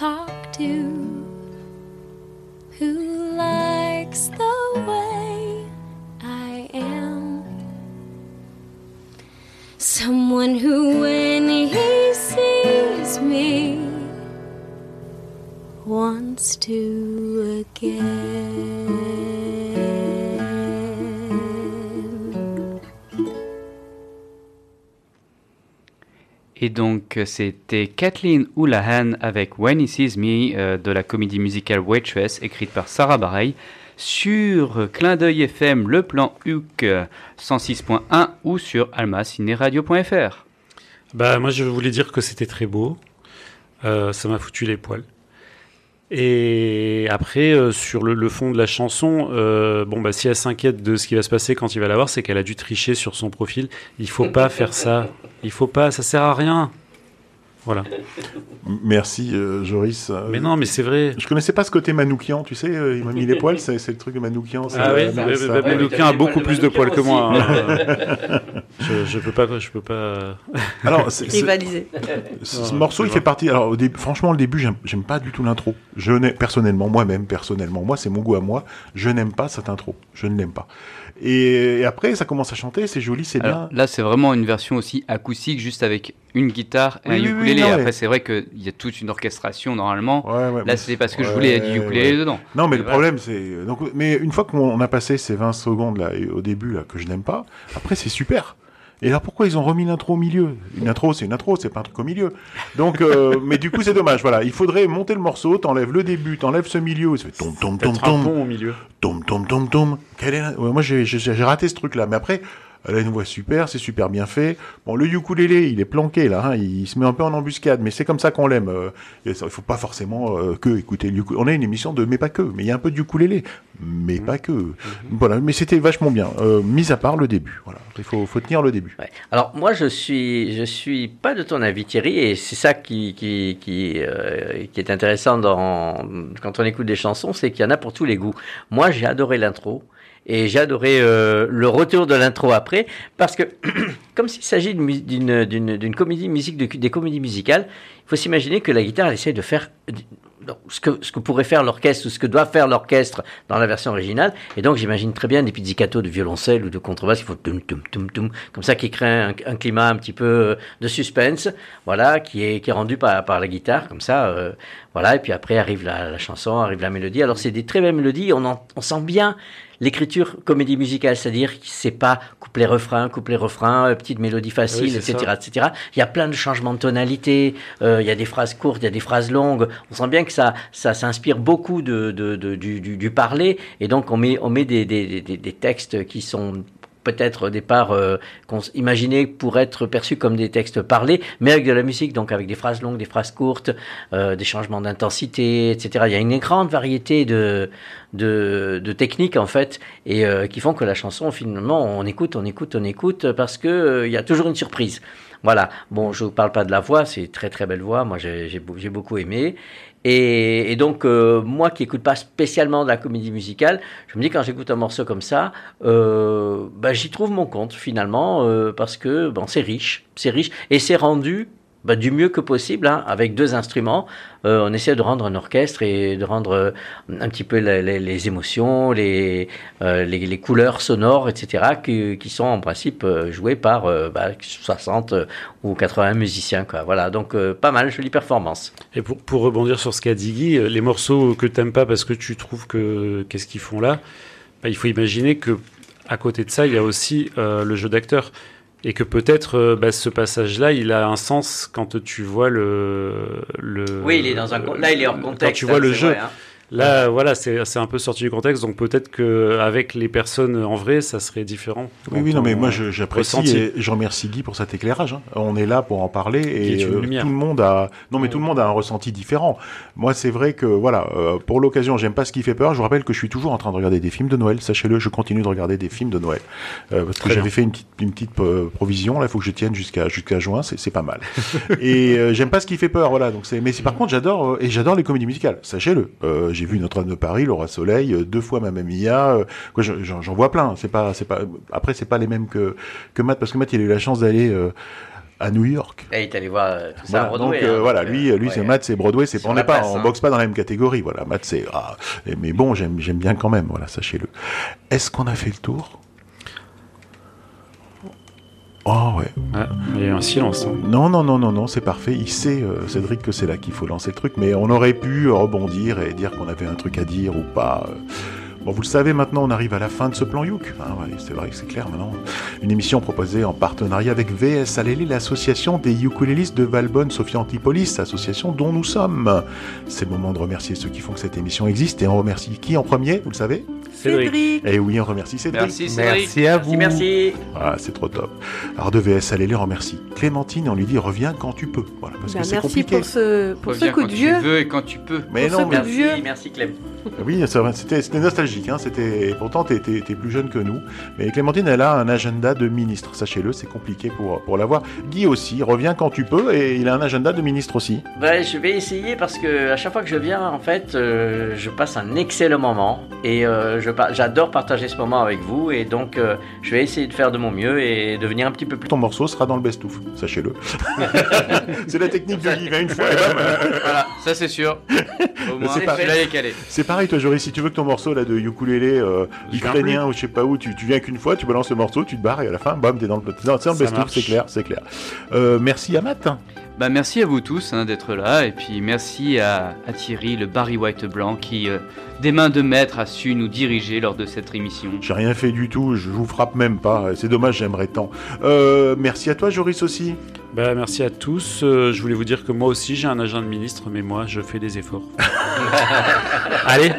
talk to who likes the way I am. Someone who, when he sees me, wants to again. Et donc, euh, c'était Kathleen Houlihan avec When He Sees Me euh, de la comédie musicale Waitress, écrite par Sarah Bareil, sur Clin d'œil FM, le plan HUC euh, 106.1 ou sur almacineradio.fr. Bah, moi, je voulais dire que c'était très beau. Euh, ça m'a foutu les poils. Et après, euh, sur le, fond de la chanson, euh, bon, bah, si elle s'inquiète de ce qui va se passer quand il va la voir, c'est qu'elle a dû tricher sur son profil. Il faut pas faire ça. Il faut pas, ça sert à rien. Voilà. Merci euh, Joris. Mais non, mais c'est vrai. Je connaissais pas ce côté Manoukian, tu sais, euh, il m'a mis les poils, c'est c'est le truc de Manoukian. c'est- Ah oui, euh, Manoukian a beaucoup plus de poils que moi. hein. je, je peux pas, je peux pas. Alors, c'est- c'est- Rivaliser. Ce, morceau, il fait partie. Alors, au début, franchement, le début, j'aime j'aime pas du tout l'intro. Je n'ai personnellement, moi-même, personnellement, moi, c'est mon goût à moi. Je n'aime pas cette intro. Je ne l'aime pas. Et, et après, ça commence à chanter, c'est joli, c'est bien. là, c'est vraiment une version aussi acoustique, juste avec une guitare et Oui, un oui, ukulélé. non, Après, c'est vrai qu'il y a toute une orchestration normalement. ouais, Là, c'est parce que je voulais du ukulélé dedans. Non, mais le voilà. problème, c'est. Donc, mais une fois qu'on a passé ces 20 secondes là, au début là, que je n'aime pas, après c'est super. Et là, pourquoi ils ont remis l'intro au milieu? Une intro, c'est une intro, c'est pas un truc au milieu. Donc, euh, mais du coup, c'est dommage. Voilà, il faudrait monter le morceau, t'enlèves le début, t'enlèves ce milieu, ça fait tom tom tom Peut-être un tom pont au milieu. tom tom tom tom. Quelle est la- ouais, moi, j'ai raté ce truc-là. Mais après, elle a une voix super, c'est super bien fait. Bon, le ukulélé, il est planqué là, hein, il se met un peu en embuscade, mais c'est comme ça qu'on l'aime. Euh, Il faut pas forcément euh, que écouter le. On a une émission de mais pas que, mais il y a un peu de ukulélé, mais pas que. Voilà, mais c'était vachement bien. Euh, mis à part le début, voilà. Il faut, faut tenir le début. Alors moi je suis je suis pas de ton avis Thierry et c'est ça qui qui qui, euh, qui est intéressant dans quand on écoute des chansons c'est qu'il y en a pour tous les goûts. Moi j'ai adoré l'intro et j'ai euh, le retour de l'intro après parce que comme s'il s'agit d'une d'une d'une comédie musique de, des comédies musicales, il faut s'imaginer que la guitare elle essaie de faire donc, ce que, ce que pourrait faire l'orchestre ou ce que doit faire l'orchestre dans la version originale. Et donc, j'imagine très bien des pizzicatos de violoncelle ou de contrebasse qui font comme ça, qui créent un, climat un petit peu euh, de suspense, voilà, qui est, qui est rendu par, par la guitare, comme ça, euh, voilà. Et puis après, arrive la, la chanson, arrive la mélodie. Alors, c'est des très belles mélodies. On, en- on sent bien l'écriture comédie musicale, c'est-à-dire que c'est pas couplet-refrain, couplet-refrain, euh, petite mélodie facile, Oui, etc., ça. etc. Il y a plein de changements de tonalité, euh, il y a des phrases courtes, il y a des phrases longues. On sent bien que ça, ça s'inspire beaucoup de, de- de- du, du, du parler, et donc on met, on met des, des, des, des textes qui sont peut-être au départ euh, qu'on s- imaginait pour être perçus comme des textes parlés, mais avec de la musique, donc avec des phrases longues, des phrases courtes, euh, des changements d'intensité, etc. Il y a une grande variété de, de, de techniques en fait, et euh, qui font que la chanson finalement on écoute, on écoute, on écoute, parce que euh, il y a toujours une surprise. Voilà. Bon, je vous parle pas de la voix, c'est très très belle voix. Moi, j'ai beaucoup aimé. Et, donc, euh, moi qui écoute pas spécialement de la comédie musicale, je me dis quand j'écoute un morceau comme ça, euh, bah, j'y trouve mon compte finalement, euh, parce que bon, c'est riche, c'est riche, et c'est rendu bah, du mieux que possible, hein, avec deux instruments. Euh, on essaie de rendre un orchestre et de rendre euh, un petit peu les, émotions, les, euh, les, les couleurs sonores, etc., qui, qui sont en principe jouées par euh, bah, 60 ou 80 musiciens. Voilà, donc pas mal, jolie performance. Et pour, pour rebondir sur ce qu'a dit Guy, les morceaux que t'aimes pas parce que tu trouves que qu'est-ce qu'ils font là, bah, il faut imaginer que à côté de ça, il y a aussi le jeu d'acteur. Et que peut-être euh, bah, ce passage-là, il a un sens quand tu vois le. le Oui, il est dans un là, il est hors Quand contexte, tu vois hein, le c'est jeu. vrai, hein. Là, voilà, c'est un peu sorti du contexte, donc peut-être qu'avec les personnes en vrai, ça serait différent. Oui, oui, non, mais moi j'apprécie et je remercie Guy pour cet éclairage. hein. On est là pour en parler et euh, tout le monde a. Non, mais tout le monde a un ressenti différent. Moi, c'est vrai que voilà, euh, pour l'occasion, j'aime pas ce qui fait peur. Je vous rappelle que je suis toujours en train de regarder des films de Noël. Sachez-le, je continue de regarder des films de Noël Euh, parce que j'avais fait une petite, une petite provision. Là, il faut que je tienne jusqu'à jusqu'à juin. C'est pas mal. et j'aime pas ce qui fait peur. Voilà. Donc c'est. Mais par contre, j'adore et j'adore les comédies musicales. Sachez-le. J'ai vu Notre-Dame de Paris, Laura Soleil, euh, deux fois Mamma Mia. euh, quoi, je- J'en vois plein. C'est pas, c'est pas. Après, c'est pas les mêmes que que Matt parce que Matt, il a eu la chance d'aller euh, à New York. Et il est allé voir tout ça Voilà, à Broadway. donc euh, hein, voilà, donc, lui, euh, lui ouais. c'est Matt, c'est Broadway, c'est on n'est pas, on hein. boxe pas dans la même catégorie. Voilà, Matt, c'est ah, mais bon, j'aime, j'aime bien quand même. Voilà, sachez-le. Est-ce qu'on a fait le tour? Oh ouais. il y a eu un silence. hein. Non, non, non, non, non, c'est parfait. Il sait, euh, Cédric, que c'est là qu'il faut lancer le truc, mais on aurait pu rebondir et dire qu'on avait un truc à dire ou pas. euh. Bon, vous le savez maintenant, on arrive à la fin de ce plan Youk. Hein, ouais, c'est vrai que c'est clair maintenant. Une émission proposée en partenariat avec VS Alélé, l'association des ukulélistes de Valbonne, Sophia Antipolis, association dont nous sommes. C'est le moment de remercier ceux qui font que cette émission existe et on remercie qui en premier, vous le savez? Cédric. Et oui, on remercie Cédric. Merci, Cédric. Merci à vous. Merci. Ah, c'est trop top. Alors de VS Alélé remercie Clémentine on lui dit reviens quand tu peux. Voilà, parce Ben, que c'est merci compliqué. pour ce, pour ce coup quand de tu vieux. veux et quand tu peux. Mais Pour non, ce coup mais- de vieux. Merci, merci Clem. Oui, c'était nostalgique. Hein, c'était pourtant t'es t'es- t'es plus jeune que nous. Mais Clémentine, elle a un agenda de ministre. Sachez-le, c'est compliqué pour pour l'avoir. Guy aussi, reviens quand tu peux et il a un agenda de ministre aussi. Ouais, je vais essayer parce que à chaque fois que je viens, en fait, euh, je passe un excellent moment et euh, j'adore partager ce moment avec vous et donc euh, je vais essayer de faire de mon mieux et de venir un petit peu plus. Ton morceau sera dans le best-of, sachez-le. c'est la technique de Guy. Une fois bam. Voilà, ça c'est sûr. Au moins, C'est pas- celui-là il est calé. C'est pareil, toi, Joris, si tu veux que ton morceau là de ukulélé euh, ukrainien ou je sais pas où, tu, tu viens qu'une fois, tu balances le morceau, tu te barres et à la fin, bam, t'es dans le, dans, le best-of, c'est clair, c'est clair. Euh, merci à Matt. Bah, merci à vous tous hein, d'être là et puis merci à, à Thierry, le Barry White blanc, qui euh, des mains de maître a su nous diriger lors de cette émission. J'ai rien fait du tout, je vous frappe même pas. C'est dommage, j'aimerais tant. Euh, merci à toi, Joris aussi. Bah, merci à tous. Euh, je voulais vous dire que moi aussi j'ai un agent de ministre, mais moi je fais des efforts. Allez.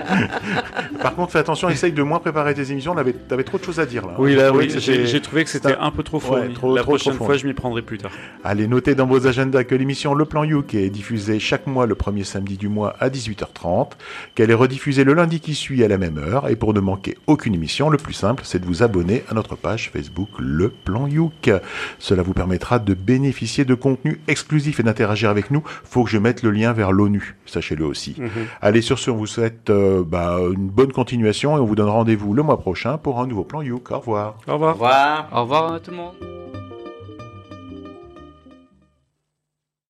Par contre, fais attention, essaye de moins préparer tes émissions. T'avais avais trop de choses à dire là. Oui, là, J'ai trouvé oui, que j'ai trouvé que c'était un peu trop fourni. Ouais, trop- La trop- prochaine trop fois, je m'y prendrai plus tard. Allez, notez dans vos agendas que l'émission Le Plan You, qui est diffusée chaque mois le premier samedi du mois à 18h30, qu'elle est rediffusée le lundi qui suit à la même heure. Et pour ne manquer aucune émission, le plus simple, c'est de vous abonner à notre page Facebook Le Plan Youk. Cela vous permettra de bénéficier de contenus exclusifs et d'interagir avec nous. Faut que je mette le lien vers l'ONU, sachez-le aussi. Mhm. Allez, sur ce, on vous souhaite euh, bah, une bonne continuation et on vous donne rendez-vous le mois prochain pour un nouveau Plan Youk. Au revoir. Au revoir. Au revoir. Au revoir à tout le monde.